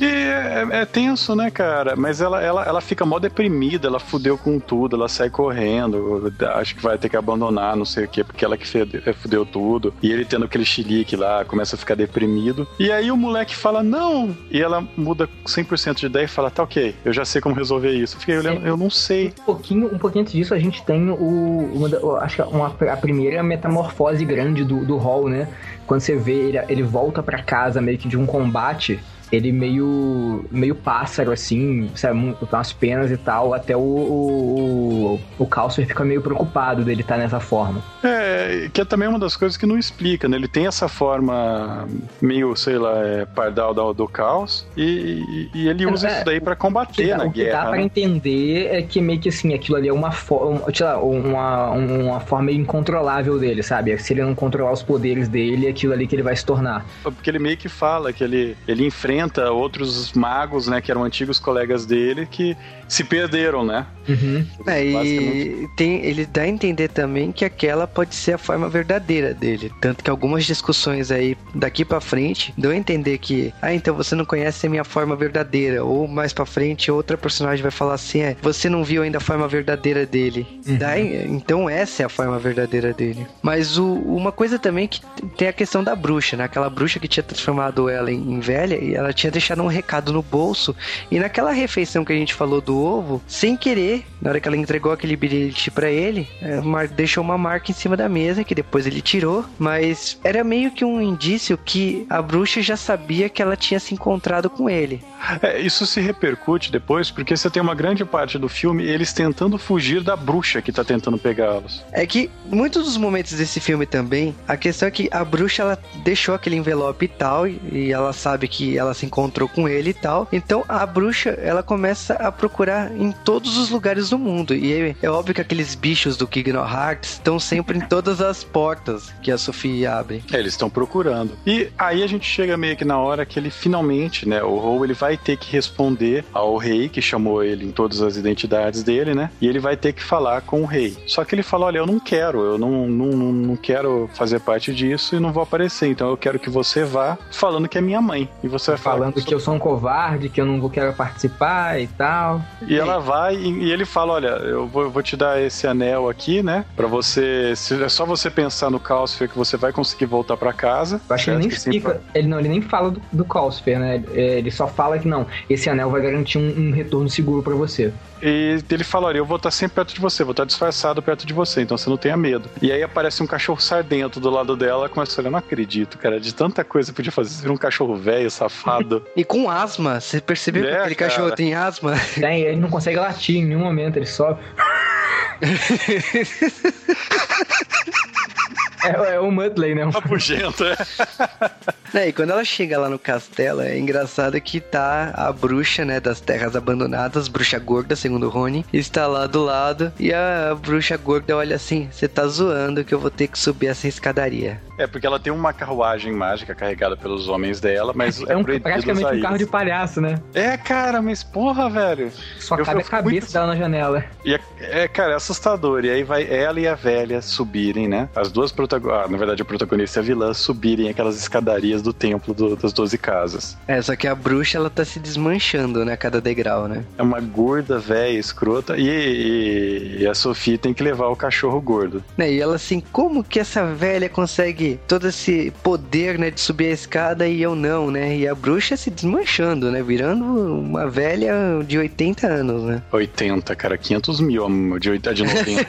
E é, é, tenso, né, cara? Mas ela, ela, ela fica mó deprimida, ela fudeu com tudo, ela sai correndo, acho que vai ter que abandonar, não sei o quê, porque ela que é, fudeu tudo. E ele tendo aquele chilique lá, começa a ficar deprimido. E aí o moleque fala, não! E ela muda 100% de ideia e fala, tá ok, eu já sei como resolver isso. Eu fiquei olhando, eu não sei. Um pouquinho, um pouquinho antes disso, a gente tem o, acho que uma, a primeira metamorfose grande do, do Hall, né? Quando você vê ele, ele volta para casa meio que de um combate ele meio meio pássaro, assim, sabe, com as penas e tal, até o, o, o Calcer fica meio preocupado dele estar tá nessa forma. É, que é também uma das coisas que não explica, né? Ele tem essa forma meio, sei lá, é, pardal do, do caos e, e ele usa é, isso daí para combater na o que guerra. dá né? pra entender é que meio que assim, aquilo ali é uma forma, uma, uma forma incontrolável dele, sabe? Se ele não controlar os poderes dele, é aquilo ali que ele vai se tornar. Porque ele meio que fala que ele, ele enfrenta enfrenta outros magos, né, que eram antigos colegas dele, que se perderam, né? Uhum. É, e tem, ele dá a entender também que aquela pode ser a forma verdadeira dele. Tanto que algumas discussões aí daqui para frente dão a entender que, ah, então você não conhece a minha forma verdadeira. Ou mais para frente, outra personagem vai falar assim: é, você não viu ainda a forma verdadeira dele. Uhum. Daí, então essa é a forma verdadeira dele. Mas o, uma coisa também que tem a questão da bruxa, né? Aquela bruxa que tinha transformado ela em, em velha e ela tinha deixado um recado no bolso. E naquela refeição que a gente falou do ovo, sem querer, na hora que ela entregou aquele bilhete para ele, é, deixou uma marca em cima da mesa que depois ele tirou, mas era meio que um indício que a bruxa já sabia que ela tinha se encontrado com ele. É, isso se repercute depois porque você tem uma grande parte do filme eles tentando fugir da bruxa que tá tentando pegá-los. É que muitos dos momentos desse filme também, a questão é que a bruxa ela deixou aquele envelope e tal e ela sabe que ela se encontrou com ele e tal. Então a bruxa ela começa a procurar em todos os lugares do mundo e é, é óbvio que aqueles bichos do Kingdom Hearts estão sempre em todas as portas que a Sofia abre. É, eles estão procurando. E aí a gente chega meio que na hora que ele finalmente, né, o Rou ele vai ter que responder ao rei que chamou ele em todas as identidades dele, né? E ele vai ter que falar com o rei. Só que ele fala: olha, eu não quero, eu não, não, não quero fazer parte disso e não vou aparecer. Então eu quero que você vá falando que é minha mãe. E você vai falando que, eu sou um covarde, que eu não quero participar e tal. E, e ela vai e, e, ele fala: olha, eu vou, eu vou, te dar esse anel aqui, né? Pra você. Se, é só você pensar no Calcifer que você vai conseguir voltar para casa. Eu acho que ele nem explica. Ele, não, ele nem fala do, do Calcifer, né? Ele só fala que não, esse anel vai garantir um, um retorno seguro para você. E ele fala: Olha, eu vou estar sempre perto de você, vou estar disfarçado perto de você, então você não tenha medo. E aí aparece um cachorro sardento do lado dela, começa a falar: Eu não acredito, cara, de tanta coisa que podia fazer. Você vira um cachorro velho, safado. e com asma, você percebeu é, que aquele cara. cachorro tem asma? Tem, ele não consegue latir em nenhum momento, ele só. É, é o Mudley, né? Rabugento, é. é. E quando ela chega lá no castelo, é engraçado que tá a bruxa, né, das terras abandonadas, bruxa gorda, segundo o Rony, está lá do lado e a bruxa gorda olha assim: você tá zoando que eu vou ter que subir essa escadaria. É, porque ela tem uma carruagem mágica carregada pelos homens dela, mas é, é um, praticamente um carro de palhaço, né? É, cara, mas porra, velho. Só eu, cabe a cabeça muito... dela na janela. E é, é, cara, é assustador. E aí vai ela e a velha subirem, né? As duas protagonistas, ah, na verdade a protagonista e a vilã, subirem aquelas escadarias do templo do, das doze casas. É, só que a bruxa, ela tá se desmanchando, né? Cada degrau, né? É uma gorda, velha, escrota. E, e, e a Sofia tem que levar o cachorro gordo. É, e ela assim, como que essa velha consegue todo esse poder, né, de subir a escada e eu não, né? E a bruxa se desmanchando, né? Virando uma velha de 80 anos, né? 80, cara, 500 mil de, de 90.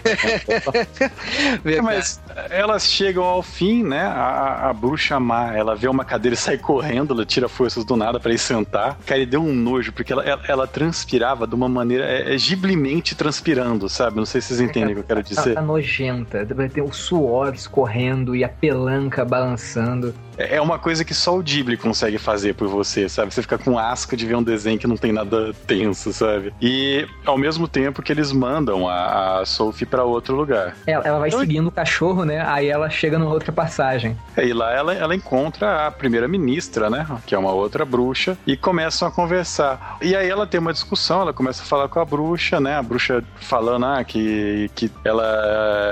é, mas elas chegam ao fim, né? A, a bruxa má, ela vê uma cadeira e sai correndo, ela tira forças do nada para ir sentar. Cara, e deu um nojo, porque ela, ela, ela transpirava de uma maneira, é, é giblimente transpirando, sabe? Não sei se vocês entendem o que eu quero dizer. Tá, tá nojenta, ter o suor escorrendo e apelando palanca balançando. É, é uma coisa que só o Ghibli consegue fazer por você, sabe? Você fica com asco de ver um desenho que não tem nada tenso, sabe? E ao mesmo tempo que eles mandam a, a Sophie para outro lugar. Ela, ela vai então, seguindo o cachorro, né? Aí ela chega numa outra passagem. É, e lá ela, ela encontra a primeira-ministra, né? Que é uma outra bruxa, e começam a conversar. E aí ela tem uma discussão, ela começa a falar com a bruxa, né? A bruxa falando ah, que, que ela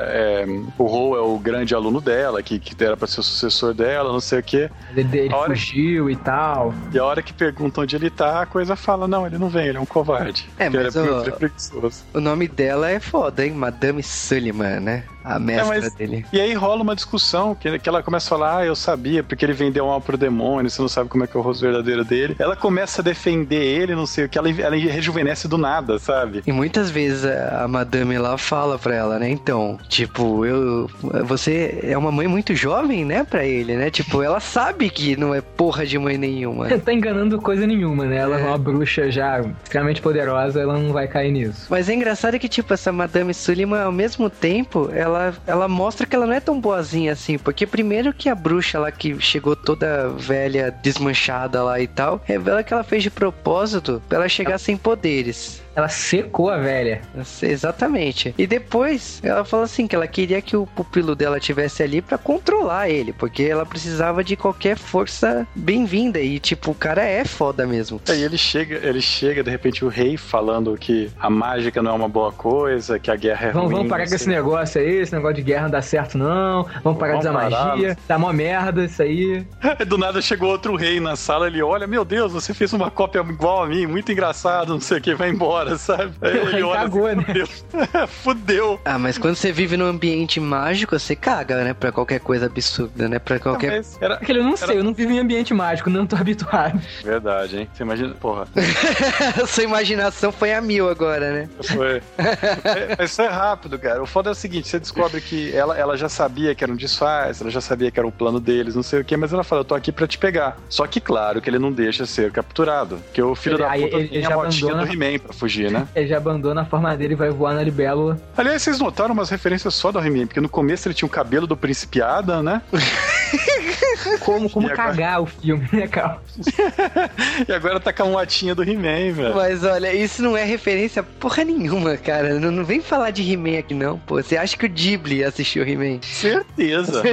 é, o Ro é o grande aluno dela, que, que era para ser o sucessor dela, não sei sei o quê. Ele, ele fugiu que... e tal. E a hora que perguntam onde ele tá, a coisa fala: não, ele não vem, ele é um covarde. É, mas é o... o nome dela é foda, hein? Madame Sullivan, né? A mestra é, mas, dele. E aí rola uma discussão que, que ela começa a falar: Ah, eu sabia, porque ele vendeu mal pro demônio, você não sabe como é que é o rosto verdadeiro dele. Ela começa a defender ele, não sei o que, ela, ela rejuvenesce do nada, sabe? E muitas vezes a madame lá fala pra ela, né? Então, tipo, eu. Você é uma mãe muito jovem, né, pra ele, né? Tipo, ela sabe que não é porra de mãe nenhuma. tá enganando coisa nenhuma, né? Ela é. é uma bruxa já extremamente poderosa, ela não vai cair nisso. Mas é engraçado que, tipo, essa madame Sullivan, ao mesmo tempo, ela ela, ela mostra que ela não é tão boazinha assim, porque primeiro que a bruxa lá que chegou toda velha, desmanchada lá e tal, revela que ela fez de propósito pra ela chegar sem poderes. Ela secou a velha. Exatamente. E depois ela falou assim que ela queria que o pupilo dela tivesse ali para controlar ele, porque ela precisava de qualquer força bem-vinda e tipo, o cara é foda mesmo. Aí ele chega, ele chega de repente o rei falando que a mágica não é uma boa coisa, que a guerra é vamos, ruim. Vamos parar com esse negócio aí, esse negócio de guerra não dá certo não. Vamos parar de usar magia. Tá mó merda isso aí. Do nada chegou outro rei na sala, ele olha, meu Deus, você fez uma cópia igual a mim, muito engraçado, não sei o que, vai embora, sabe? Aí ele olha, cagou, assim, né? Fudeu. fudeu. Ah, mas quando você vive num ambiente mágico, você caga, né? Pra qualquer coisa absurda, né? Pra qualquer. Não, era, Aquele, eu não era... sei, eu não vivo em ambiente mágico, não tô habituado. Verdade, hein? Você imagina, porra. Sua imaginação foi a mil agora, né? Foi. é, isso é rápido, cara. O foda é o seguinte: você descobre que ela, ela já sabia que era um disfarce, ela já sabia que era um plano deles, não sei o que, mas ela fala: eu tô aqui pra te pegar. Só que, claro, que ele não deixa ser capturado. Porque o filho ele, da puta ele, tem a motinha do He-Man pra fugir, né? Ele já abandona a forma dele e vai voar na libélula. Aliás, vocês notaram umas referências só do He-Man, porque no começo ele tinha o cabelo do Príncipe Adam, né? como como cagar o filme, né, Carl? e agora tá com a motinha do He-Man, velho. Mas olha, isso não é referência porra nenhuma, cara. Não, não vem falar de He-Man aqui, não, pô. Você acha que o Ghibli assistiu He-Man? Certeza.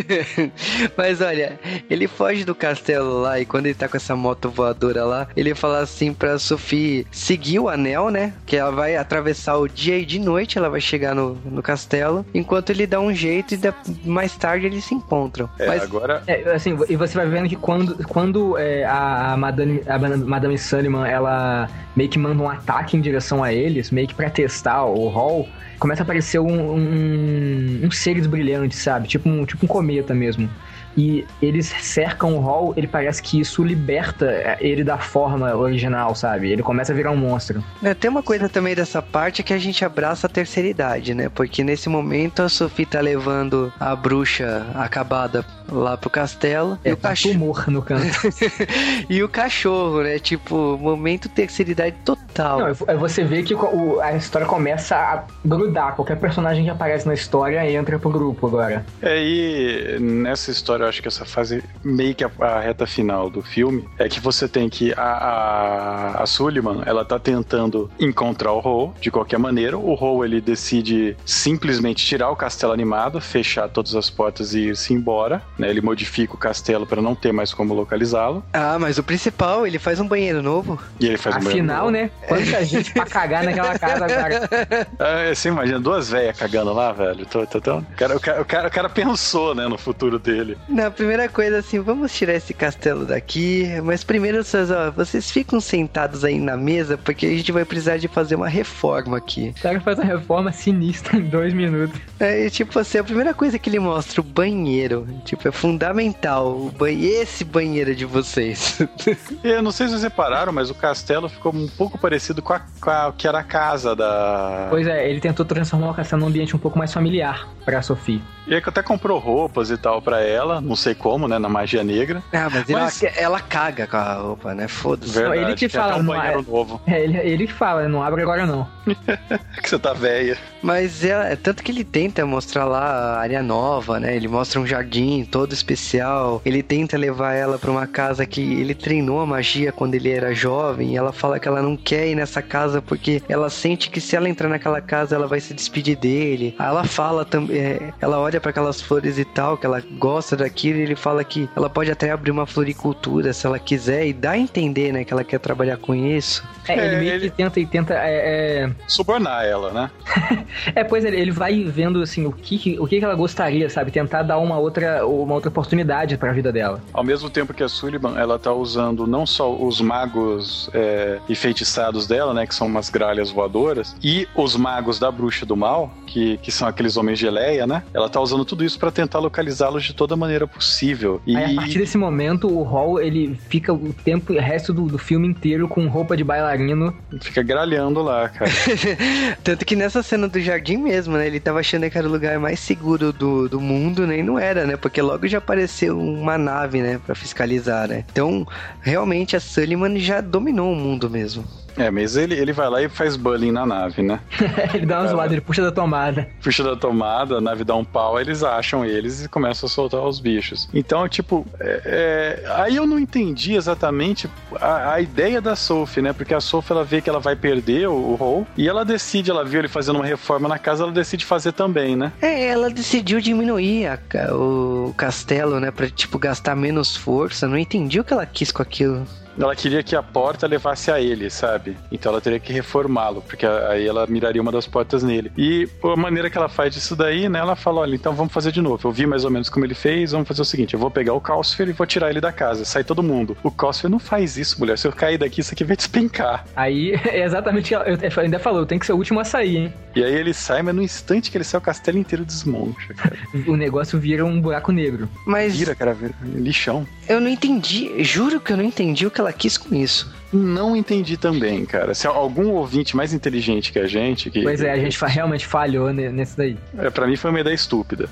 Mas olha, ele foge do castelo lá e quando ele tá com essa moto voadora lá, ele fala assim pra Sophie seguir o anel, né? Que ela vai atravessar o dia e de noite ela vai chegar no, no castelo, enquanto ele dá um jeito e mais tarde eles se encontram. É, Mas, agora... É, assim, e você vai vendo que quando, quando é, a, Madame, a Madame Sullivan, ela meio que manda um ataque em direção a eles, meio que pra testar o Hall, começa a aparecer um, um, um seres brilhantes, sabe? Tipo um, tipo um cometa mesmo e eles cercam o Hall, ele parece que isso liberta ele da forma original, sabe? Ele começa a virar um monstro. É, tem uma coisa também dessa parte que a gente abraça a terceira idade, né? Porque nesse momento a Sophie tá levando a bruxa acabada lá pro castelo. É, e o tá cachorro tumor no canto. e o cachorro, né? Tipo, momento terceira idade total. Não, é você vê que o, a história começa a grudar. Qualquer personagem que aparece na história entra pro grupo agora. É, e nessa história eu acho que essa fase, meio que a, a reta final do filme, é que você tem que a, a, a Sullivan, ela tá tentando encontrar o Ho de qualquer maneira. O Ho ele decide simplesmente tirar o castelo animado, fechar todas as portas e ir-se embora. Né? Ele modifica o castelo para não ter mais como localizá-lo. Ah, mas o principal, ele faz um banheiro novo. E ele faz Afinal, um banheiro novo. né? Quanta gente pra cagar naquela casa agora. É, você imagina duas velhas cagando lá, velho. Tô, tô, tô... O, cara, o, cara, o, cara, o cara pensou, né, no futuro dele. Na primeira coisa, assim, vamos tirar esse castelo daqui. Mas primeiro, vocês, ó, vocês ficam sentados aí na mesa, porque a gente vai precisar de fazer uma reforma aqui. O cara faz uma reforma sinistra em dois minutos. É, tipo assim, a primeira coisa que ele mostra, o banheiro. Tipo, é fundamental. Esse banheiro de vocês. Eu não sei se vocês repararam, mas o castelo ficou um pouco parecido com a, com a que era a casa da. Pois é, ele tentou transformar o castelo num ambiente um pouco mais familiar pra Sophie. E aí que até comprou roupas e tal para ela, não sei como, né, na magia negra. Ah, mas, mas... Ela, ela, caga com a roupa, né? Foda-se. Ele que, fala, um banheiro não, novo. É, ele, ele que fala, não abre agora não. que você tá velha. Mas ela, é tanto que ele tenta mostrar lá a área nova, né? Ele mostra um jardim todo especial. Ele tenta levar ela para uma casa que ele treinou a magia quando ele era jovem. E ela fala que ela não quer ir nessa casa porque ela sente que se ela entrar naquela casa ela vai se despedir dele. Aí ela fala também, é, ela olha para aquelas flores e tal, que ela gosta daquilo. E ele fala que ela pode até abrir uma floricultura se ela quiser e dá a entender, né, que ela quer trabalhar com isso. É, ele meio ele... que tenta e tenta é, é... subornar ela, né? é, pois ele, ele vai vendo assim o que o que ela gostaria, sabe, tentar dar uma outra uma outra oportunidade para a vida dela. Ao mesmo tempo que a Sullivan, ela tá usando não só os magos é, enfeitiçados dela, né, que são umas gralhas voadoras, e os magos da bruxa do mal, que, que são aqueles homens geleia, né? Ela tá usando tudo isso para tentar localizá-los de toda maneira possível. E Aí, a partir desse momento, o Hall ele fica o tempo, o resto do, do filme inteiro com roupa de bailarino. Fica gralhando lá, cara. Tanto que nessa cena do jardim mesmo, né? Ele tava achando que era o lugar mais seguro do, do mundo, né? E não era, né? Porque logo já apareceu uma nave, né? Pra fiscalizar, né? Então, realmente a Sullivan já dominou o mundo mesmo. É, mas ele, ele vai lá e faz bullying na nave, né? ele dá uma zoada, ele puxa da tomada. Puxa da tomada, a nave dá um pau, eles acham eles e começam a soltar os bichos. Então, tipo, é, é, aí eu não entendi exatamente a, a, ideia da Sophie, né? Porque a Sophie ela vê que ela vai perder o, o Hall e ela decide, ela viu ele fazendo uma reforma na casa, ela decide fazer também, né? É, ela decidiu diminuir a, o castelo, né? Pra, tipo, gastar menos força. Não entendi o que ela quis com aquilo ela queria que a porta levasse a ele, sabe? Então ela teria que reformá-lo, porque aí ela miraria uma das portas nele. E a maneira que ela faz isso daí, né? Ela fala: olha, então vamos fazer de novo. Eu vi mais ou menos como ele fez, vamos fazer o seguinte: eu vou pegar o Calcifer e vou tirar ele da casa. Sai todo mundo. O Calcifer não faz isso, mulher. Se eu cair daqui, isso aqui vai despencar. Aí é exatamente. Eu ainda falou, eu tenho que ser o último a sair, hein? E aí ele sai, mas no instante que ele sai, o castelo inteiro desmoncha, cara. o negócio vira um buraco negro. Mas. Vira, cara, vira lixão. Eu não entendi, juro que eu não entendi o que ela quis com isso. Não entendi também, cara. Se algum ouvinte mais inteligente que a gente. Que, pois é, a gente realmente falhou nesse daí. É, pra mim foi uma ideia estúpida.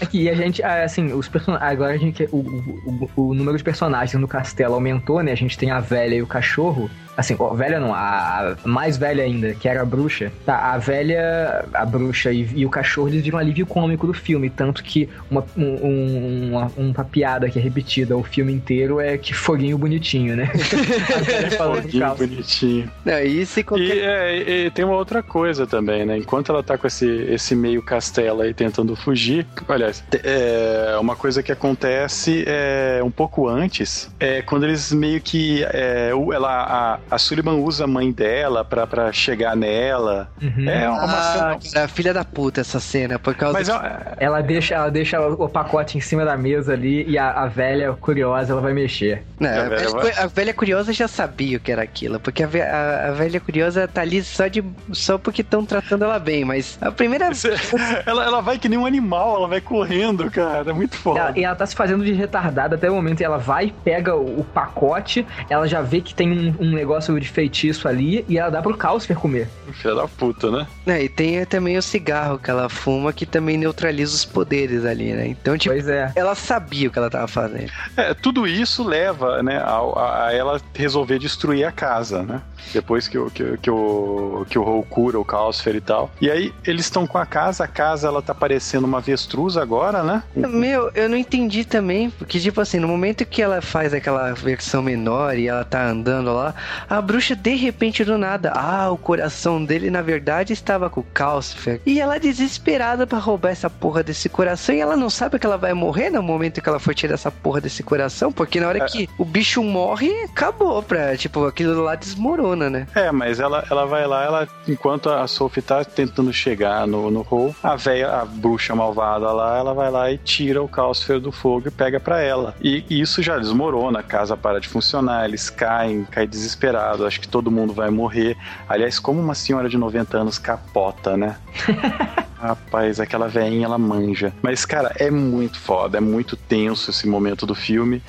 Aqui, a gente, ah, assim, os person... agora a gente. O, o, o número de personagens no castelo aumentou, né? A gente tem a velha e o cachorro. Assim, velha não, a, mais velha ainda, que era a bruxa. Tá, a velha, a bruxa e, e o cachorro, eles viram um alívio cômico do filme. Tanto que uma, um, uma, uma piada que é repetida o filme inteiro é que foguinho bonitinho, né? foguinho bonitinho. Não, isso e, qualquer... e, é, e, tem uma outra coisa também, né? Enquanto ela tá com esse, esse meio castelo aí tentando fugir, aliás, é, uma coisa que acontece é um pouco antes, é quando eles meio que é, ela, a, a Sullivan usa a mãe dela pra, pra chegar nela. Uhum. É uma ah, cena. filha da puta essa cena, por causa Mas, que... ela deixa Ela deixa o pacote em cima da mesa ali e a, a velha curiosa ela vai mexer. Não, a, velha, vai... a, velha, curiosa já sabia o que era aquilo, porque a, a, a velha curiosa tá ali só, de, só porque estão tratando ela bem, mas a primeira. ela, ela vai que nem um animal, ela vai correndo, cara. É muito foda. Ela, e ela tá se fazendo de retardada até o momento. E ela vai, pega o, o pacote, ela já vê que tem um, um negócio negócio de feitiço ali e ela dá pro Calcifer comer. Filha da puta, né? É, e tem também o cigarro que ela fuma que também neutraliza os poderes ali, né? Então, tipo, pois é. ela sabia o que ela tava fazendo. É, tudo isso leva, né, a, a ela resolver destruir a casa, né? Depois que o, que, que o, que o Hou cura o Calcifer e tal. E aí, eles estão com a casa, a casa ela tá parecendo uma avestruz agora, né? Meu, eu não entendi também, porque, tipo assim, no momento que ela faz aquela versão menor e ela tá andando lá, a bruxa de repente do nada, ah, o coração dele na verdade estava com o Calcifer. E ela desesperada para roubar essa porra desse coração e ela não sabe que ela vai morrer no momento que ela for tirar essa porra desse coração, porque na hora é. que o bicho morre, acabou pra, tipo, aquilo lá né? É, mas ela, ela vai lá, ela, enquanto a Sophie tá tentando chegar no, no hole, a velha, a bruxa malvada lá, ela vai lá e tira o Calcifer do fogo e pega para ela. E, e isso já desmorona, a casa para de funcionar, eles caem, caem desesperados desesperado, acho que todo mundo vai morrer. Aliás, como uma senhora de 90 anos capota, né? Rapaz, aquela veinha ela manja. Mas, cara, é muito foda, é muito tenso esse momento do filme.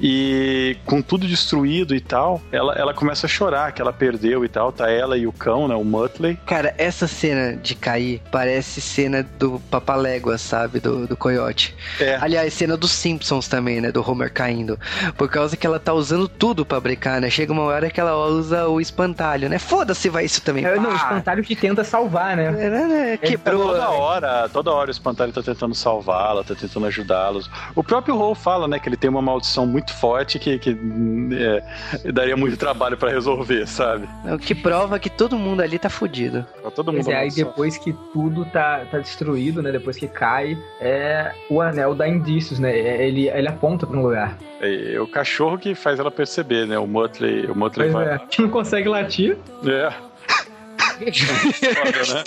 E com tudo destruído e tal, ela, ela começa a chorar que ela perdeu e tal. Tá ela e o cão, né? O Muttley. Cara, essa cena de cair parece cena do Papalégua, sabe? Do, do coiote. É. Aliás, cena dos Simpsons também, né? Do Homer caindo. Por causa que ela tá usando tudo pra brincar, né? Chega uma hora que ela usa o espantalho, né? Foda-se, vai isso também. É, não, o espantalho que tenta salvar, né? É, né? né? Quebrou. É, toda hora, toda hora o espantalho tá tentando salvá-la, tá tentando ajudá-los. O próprio Hole fala, né? Que ele tem uma maldição muito forte que, que é, daria muito trabalho para resolver, sabe? O que prova que todo mundo ali tá fudido. Tá todo mundo é, aí depois que tudo tá, tá destruído, né? Depois que cai, é, o anel dá indícios, né? É, ele, ele aponta para um lugar. É, é, o cachorro que faz ela perceber, né? O Muttley, o Muttley vai... É, não consegue latir. É. Foda,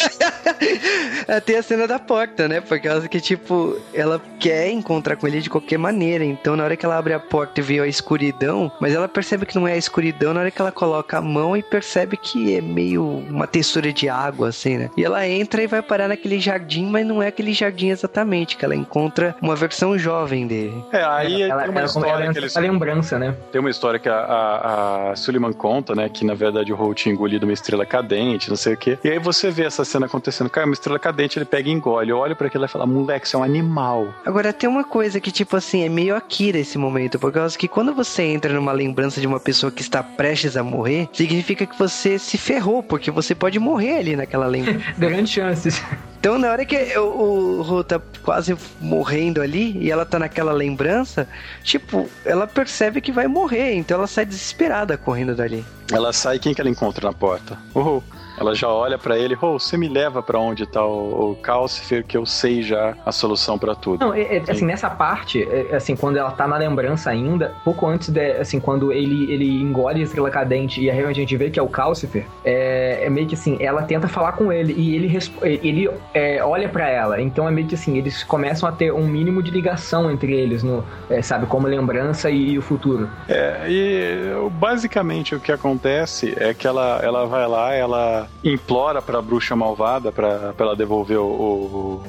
né? Tem a cena da porta, né? Por causa que, tipo, ela quer encontrar com ele de qualquer maneira. Então, na hora que ela abre a porta e vê a escuridão, mas ela percebe que não é a escuridão na hora que ela coloca a mão e percebe que é meio uma textura de água, assim, né? E ela entra e vai parar naquele jardim, mas não é aquele jardim exatamente, que ela encontra uma versão jovem dele. É, aí ela, tem uma ela, história ela, que eles... a lembrança, né? Tem uma história que a, a, a Suleiman conta, né? Que na verdade o Holt tinha engolido uma estrela cadente, não sei o quê. E aí você vê essa cena acontecendo. Cara, uma estrela cadente, ele pega e engole. Eu olho para aquilo e falo, moleque, isso é um animal. Agora, tem uma coisa que, tipo assim, é meio Akira esse momento. Por causa que quando você entra numa lembrança de uma pessoa que está prestes a morrer, significa que você se ferrou, porque você pode morrer ali naquela lembrança. Grande chances. Então, na hora que o, o Ro tá quase morrendo ali e ela tá naquela lembrança, tipo, ela percebe que vai morrer, então ela sai desesperada correndo dali. Ela sai, quem que ela encontra na porta? O Ro. Ela já olha para ele, oh, você me leva para onde tá o, o Calcifer, que eu sei já a solução para tudo. Não, é, é, assim, nessa parte, é, assim, quando ela tá na lembrança ainda, pouco antes de, assim, quando ele, ele engole a estrela cadente e a gente vê que é o Calcifer, é, é meio que assim, ela tenta falar com ele e ele, ele é, olha para ela. Então é meio que assim, eles começam a ter um mínimo de ligação entre eles, no, é, sabe, como lembrança e, e, o futuro. É, e basicamente o que acontece é que ela, ela vai lá, ela implora para a bruxa malvada para ela devolver o, o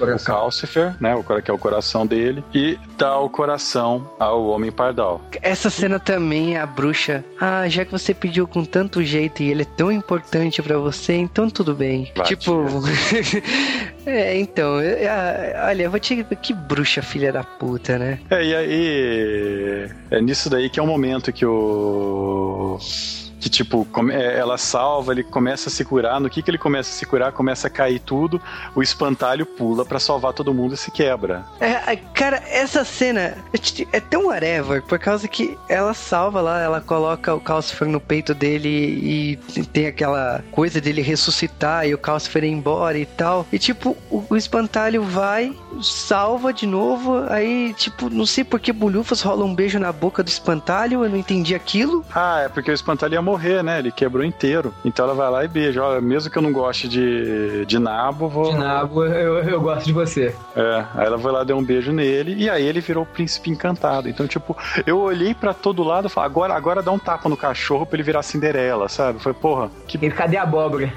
o Calcifer, né? O que é o coração dele, e dá o coração ao Homem Pardal. Essa cena também, a bruxa. Ah, já que você pediu com tanto jeito e ele é tão importante para você, então tudo bem. Tipo. é, então, eu, olha, eu vou te. Que bruxa filha da puta, né? É, e aí. É nisso daí que é o momento que o que tipo, é, ela salva, ele começa a se curar, no que que ele começa a se curar, começa a cair tudo, o espantalho pula para salvar todo mundo e se quebra. É, cara, essa cena é tão whatever, por causa que ela salva lá, ela coloca o Calcifer no peito dele e tem aquela coisa dele ressuscitar e o Calcifer ir embora e tal. E tipo, o, o espantalho vai, salva de novo, aí tipo, não sei por que Bulhufas rola um beijo na boca do espantalho, eu não entendi aquilo. Ah, é porque o espantalho ia morrer morrer, né? Ele quebrou inteiro. Então ela vai lá e beija. Olha, mesmo que eu não goste de, de nabo, vou. De nabo, eu, eu gosto de você. É, aí ela foi lá, deu um beijo nele, e aí ele virou o príncipe encantado. Então, tipo, eu olhei para todo lado e falei, agora, agora dá um tapa no cachorro pra ele virar Cinderela, sabe? Foi, porra. Que... E cadê a abóbora?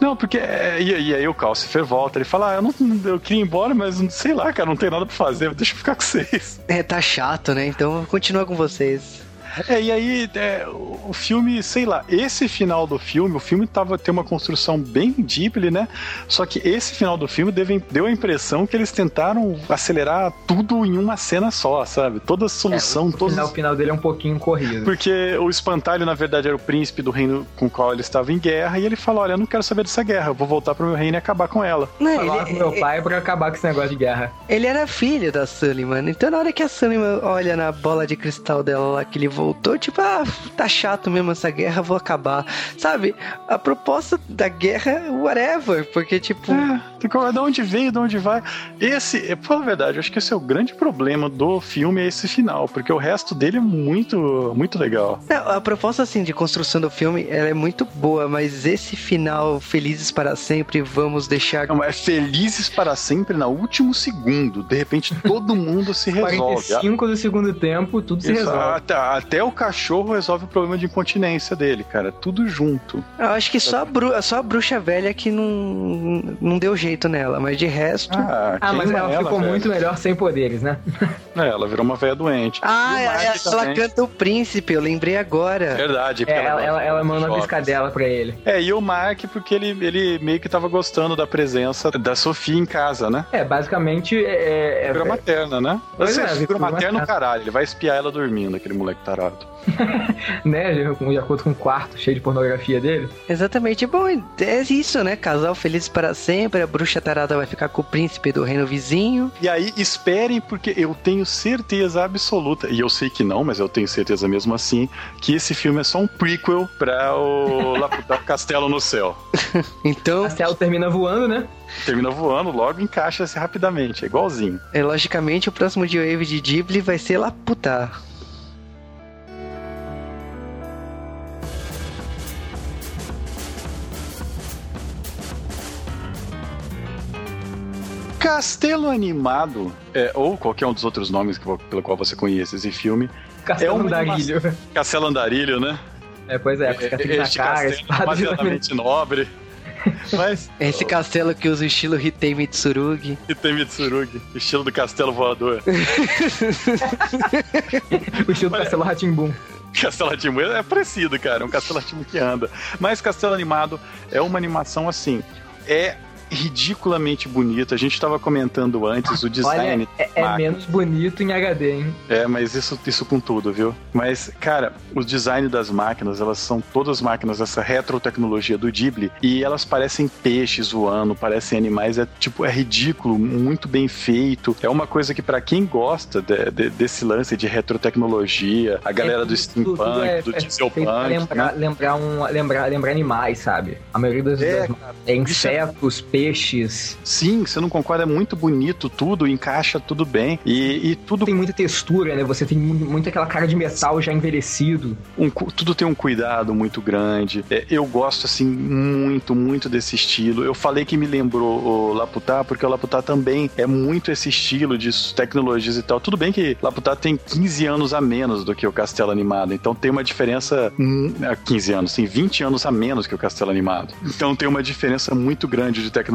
Não, porque. É, e, e, aí o Calcifer volta, ele fala: ah, eu, não, eu queria ir embora, mas sei lá, cara, não tem nada pra fazer, deixa eu ficar com vocês. É, tá chato, né? Então continua com vocês. É, e aí é, o filme, sei lá, esse final do filme, o filme tava tem uma construção bem Ghibli, né? Só que esse final do filme deve, deu a impressão que eles tentaram acelerar tudo em uma cena só, sabe? Toda a solução, é, o, todos... final, o final dele é um pouquinho corrido. Porque o espantalho, na verdade, era o príncipe do reino com o qual ele estava em guerra, e ele falou: Olha, eu não quero saber dessa guerra, eu vou voltar pro meu reino e acabar com ela. Não, Falar ele, com meu pai pra acabar com esse negócio de guerra. Ele era filho da Sully, mano. Então na hora que a Sully olha na bola de cristal dela lá que ele voltou, tipo, ah, tá chato mesmo essa guerra, vou acabar. Sabe? A proposta da guerra é whatever, porque tipo. É, de onde veio, de onde vai. Esse, por verdade, eu acho que esse é o grande problema do filme, é esse final, porque o resto dele é muito, muito legal. Não, a proposta, assim, de construção do filme, ela é muito boa, mas esse final, felizes para sempre, vamos deixar. Não, é felizes para sempre no último segundo. De repente, todo mundo se resolve. 45 do segundo tempo, tudo se resolve. Até, até o cachorro resolve o problema de incontinência dele, cara. Tudo junto. Eu acho que só a, bru só a bruxa velha que não, não deu jeito nela, mas de resto. Ah, ah mas ela, ela ficou velho. muito melhor sem poderes, né? É, ela virou uma velha doente. Ah, ela, ela canta o príncipe, eu lembrei agora. Verdade. É, ela, ela, ela manda a piscadela pra ele. É, e o Mark, porque ele, ele meio que tava gostando da presença da Sofia em casa, né? É, basicamente. É, é, figura é, materna, né? Você é, figura materna, caralho. Ele vai espiar ela dormindo, aquele moleque né? De acordo com o quarto cheio de pornografia dele. Exatamente. Bom, é isso, né? Casal feliz para sempre. A bruxa tarada vai ficar com o príncipe do reino vizinho. E aí, esperem, porque eu tenho certeza absoluta, e eu sei que não, mas eu tenho certeza mesmo assim, que esse filme é só um prequel para o Laputa Castelo no Céu. então. O castelo termina voando, né? Termina voando, logo encaixa-se rapidamente, é igualzinho. É, logicamente, o próximo de Wave de Ghibli vai ser Laputa. Castelo Animado, é, ou qualquer um dos outros nomes que, pelo qual você conhece esse filme. Castelo é Andarilho. Castelo Andarilho, né? É, pois é, com é, este cara, castelo demasiadamente nobre. Mas, Esse castelo que usa o estilo Hitei Mitsurugi. Hitei Mitsurugi, estilo do castelo voador. o estilo do castelo Ratimbum. Castelo Ratimbum é parecido, cara, é um castelo Ratimbum que anda. Mas Castelo Animado é uma animação assim, é ridiculamente bonito. A gente estava comentando antes o design. Olha, é, é menos bonito em HD, hein? É, mas isso, isso com tudo, viu? Mas, cara, o design das máquinas, elas são todas máquinas dessa retrotecnologia do Ghibli e elas parecem peixes voando, parecem animais. É tipo, é ridículo, muito bem feito. É uma coisa que, para quem gosta de, de, desse lance de retrotecnologia, a galera é, do steampunk, é, do é dieselpunk. Lembrar, né? lembrar, um, lembrar, lembrar animais, sabe? A maioria das, é, das é insetos, peixes. Sim, você não concorda? É muito bonito tudo, encaixa tudo bem. E, e tudo. Tem muita textura, né? Você tem muito aquela cara de metal já envelhecido. Um, tudo tem um cuidado muito grande. É, eu gosto, assim, muito, muito desse estilo. Eu falei que me lembrou o Laputá, porque o Laputá também é muito esse estilo de tecnologias e tal. Tudo bem que Laputá tem 15 anos a menos do que o Castelo Animado, então tem uma diferença. Hum, 15 anos, tem 20 anos a menos que o Castelo Animado. Então tem uma diferença muito grande de tecnologia,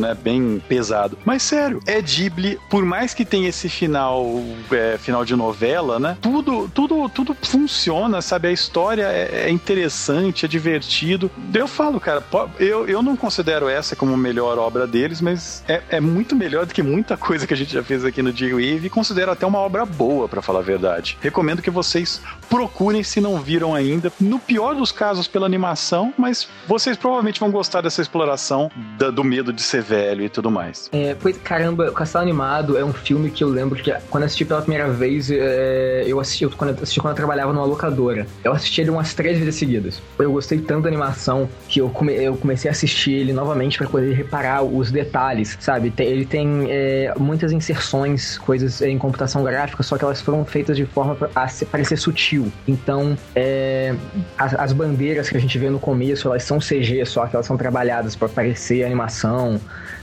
né? Bem pesado. Mas sério, é Ghibli, por mais que tenha esse final, é, final de novela, né? Tudo, tudo, tudo funciona, sabe? A história é, é interessante, é divertido. Eu falo, cara, eu, eu não considero essa como a melhor obra deles, mas é, é muito melhor do que muita coisa que a gente já fez aqui no J-Wave e considero até uma obra boa, para falar a verdade. Recomendo que vocês procurem se não viram ainda. No pior dos casos, pela animação, mas vocês provavelmente vão gostar dessa exploração da, do medo de ser velho e tudo mais. É, pois, caramba, o Castelo Animado é um filme que eu lembro que quando assisti pela primeira vez, é, eu assisti quando eu assisti quando eu trabalhava numa locadora. Eu assisti ele umas três vezes seguidas. Eu gostei tanto da animação que eu, come, eu comecei a assistir ele novamente para poder reparar os detalhes, sabe? Ele tem é, muitas inserções, coisas em computação gráfica, só que elas foram feitas de forma a parecer sutil. Então, é, as, as bandeiras que a gente vê no começo, elas são CG, só que elas são trabalhadas para parecer animação,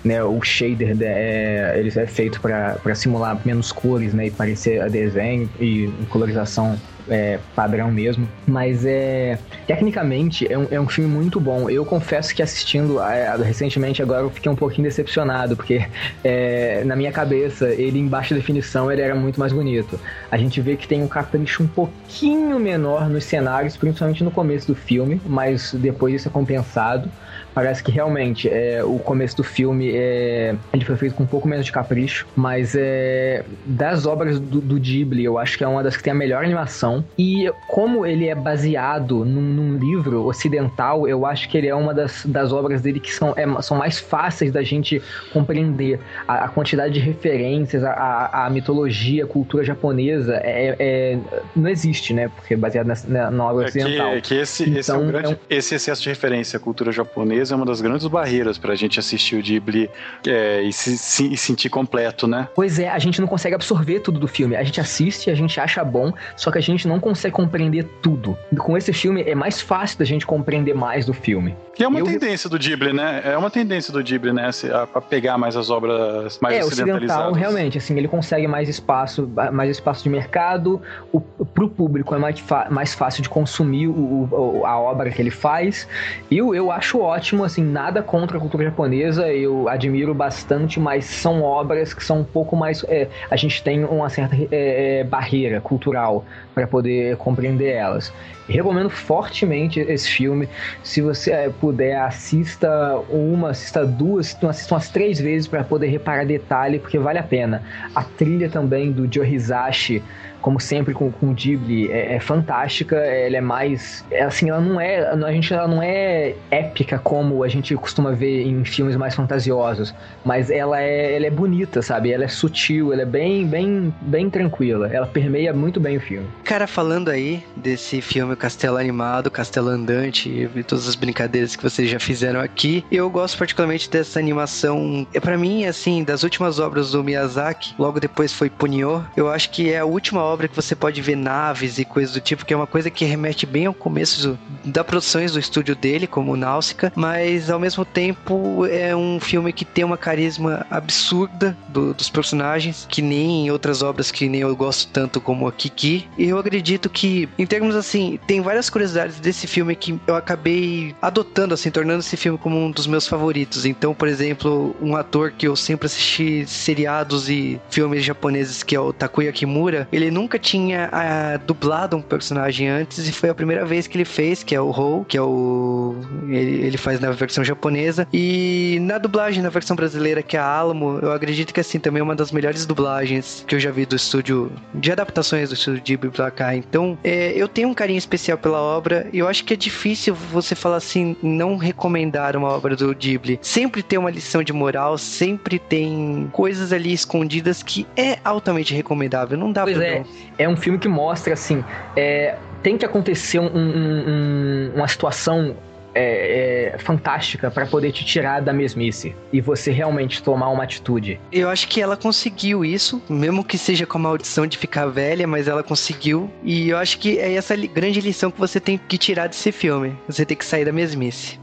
né? O shader é, ele é feito para simular menos cores, né? E parecer desenho e colorização é, padrão mesmo. Mas é. Tecnicamente, é um, é um filme muito bom. Eu confesso que assistindo é, recentemente agora eu fiquei um pouquinho decepcionado, porque é, na minha cabeça, ele em baixa definição ele era muito mais bonito. A gente vê que tem um capricho um pouquinho menor nos cenários, principalmente no começo do filme, mas depois isso é compensado. Parece que realmente é, o começo do filme é, ele foi feito com um pouco menos de capricho, mas é, das obras do, do Ghibli, eu acho que é uma das que tem a melhor animação. E como ele é baseado num, num livro ocidental, eu acho que ele é uma das, das obras dele que são, é, são mais fáceis da gente compreender. A, a quantidade de referências, a, a, a, mitologia, a cultura japonesa é, é, não existe, né? Porque é baseado nessa, na, na obra ocidental. Que, que esse, então, esse, é um grande, é um... esse excesso de referência à cultura japonesa é uma das grandes barreiras pra gente assistir o Ghibli é, e se, se e sentir completo, né? Pois é, a gente não consegue absorver tudo do filme. A gente assiste, a gente acha bom, só que a gente não consegue compreender tudo. Com esse filme é mais fácil da gente compreender mais do filme. E é uma eu... tendência do Ghibli, né? É uma tendência do Ghibli, né? A, pegar mais as obras mais é, ocidentalizadas. Ocidental, realmente, assim, ele consegue mais espaço, mais espaço de mercado. O, pro público é mais, mais fácil de consumir o, o, a obra que ele faz. E eu, eu acho ótimo, assim, nada contra a cultura japonesa, eu admiro bastante, mas são obras que são um pouco mais. É, a gente tem uma certa é, é barreira cultural para poder compreender elas. Recomendo fortemente esse filme. Se você é, puder, assista uma, assista duas, assista umas três vezes para poder reparar detalhe, porque vale a pena. A trilha também do Joe Hisashi como sempre com, com o Ghibli, é, é, fantástica. Ela é mais. É, assim, ela não é. A gente ela não é épica como a gente costuma ver em filmes mais fantasiosos. Mas ela é, ela é bonita, sabe? Ela é sutil, ela é bem, bem, bem tranquila. Ela permeia muito bem o filme. Cara, falando aí desse filme Castelo Animado, Castelo Andante e todas as brincadeiras que vocês já fizeram aqui, eu gosto particularmente dessa animação. É para mim, assim, das últimas obras do Miyazaki, logo depois foi Punyo. Eu acho que é a última obra obra que você pode ver naves e coisas do tipo, que é uma coisa que remete bem ao começo do, da produções do estúdio dele, como Náusica, mas ao mesmo tempo é um filme que tem uma carisma absurda do, dos personagens, que nem em outras obras que nem eu gosto tanto como a Kiki. E eu acredito que, em termos assim, tem várias curiosidades desse filme que eu acabei adotando, assim, tornando esse filme como um dos meus favoritos. Então, por exemplo, um ator que eu sempre assisti seriados e filmes japoneses, que é o Takuya Kimura, ele nunca tinha ah, dublado um personagem antes e foi a primeira vez que ele fez, que é o Hou, que é o. Ele, ele faz na versão japonesa. E na dublagem, na versão brasileira, que é a Alamo, eu acredito que assim, também é uma das melhores dublagens que eu já vi do estúdio, de adaptações do estúdio Ghibli pra cá. Então, é, eu tenho um carinho especial pela obra e eu acho que é difícil você falar assim, não recomendar uma obra do Ghibli. Sempre tem uma lição de moral, sempre tem coisas ali escondidas que é altamente recomendável. Não dá pois pra é, não. É um filme que mostra assim, é, tem que acontecer um- um- um- uma situação é, é, fantástica para poder te tirar da mesmice e você realmente tomar uma atitude. Eu acho que ela conseguiu isso, mesmo que seja com a maldição de ficar velha, mas ela conseguiu. E eu acho que é essa grande lição que você tem que tirar desse filme. Você tem que sair da mesmice.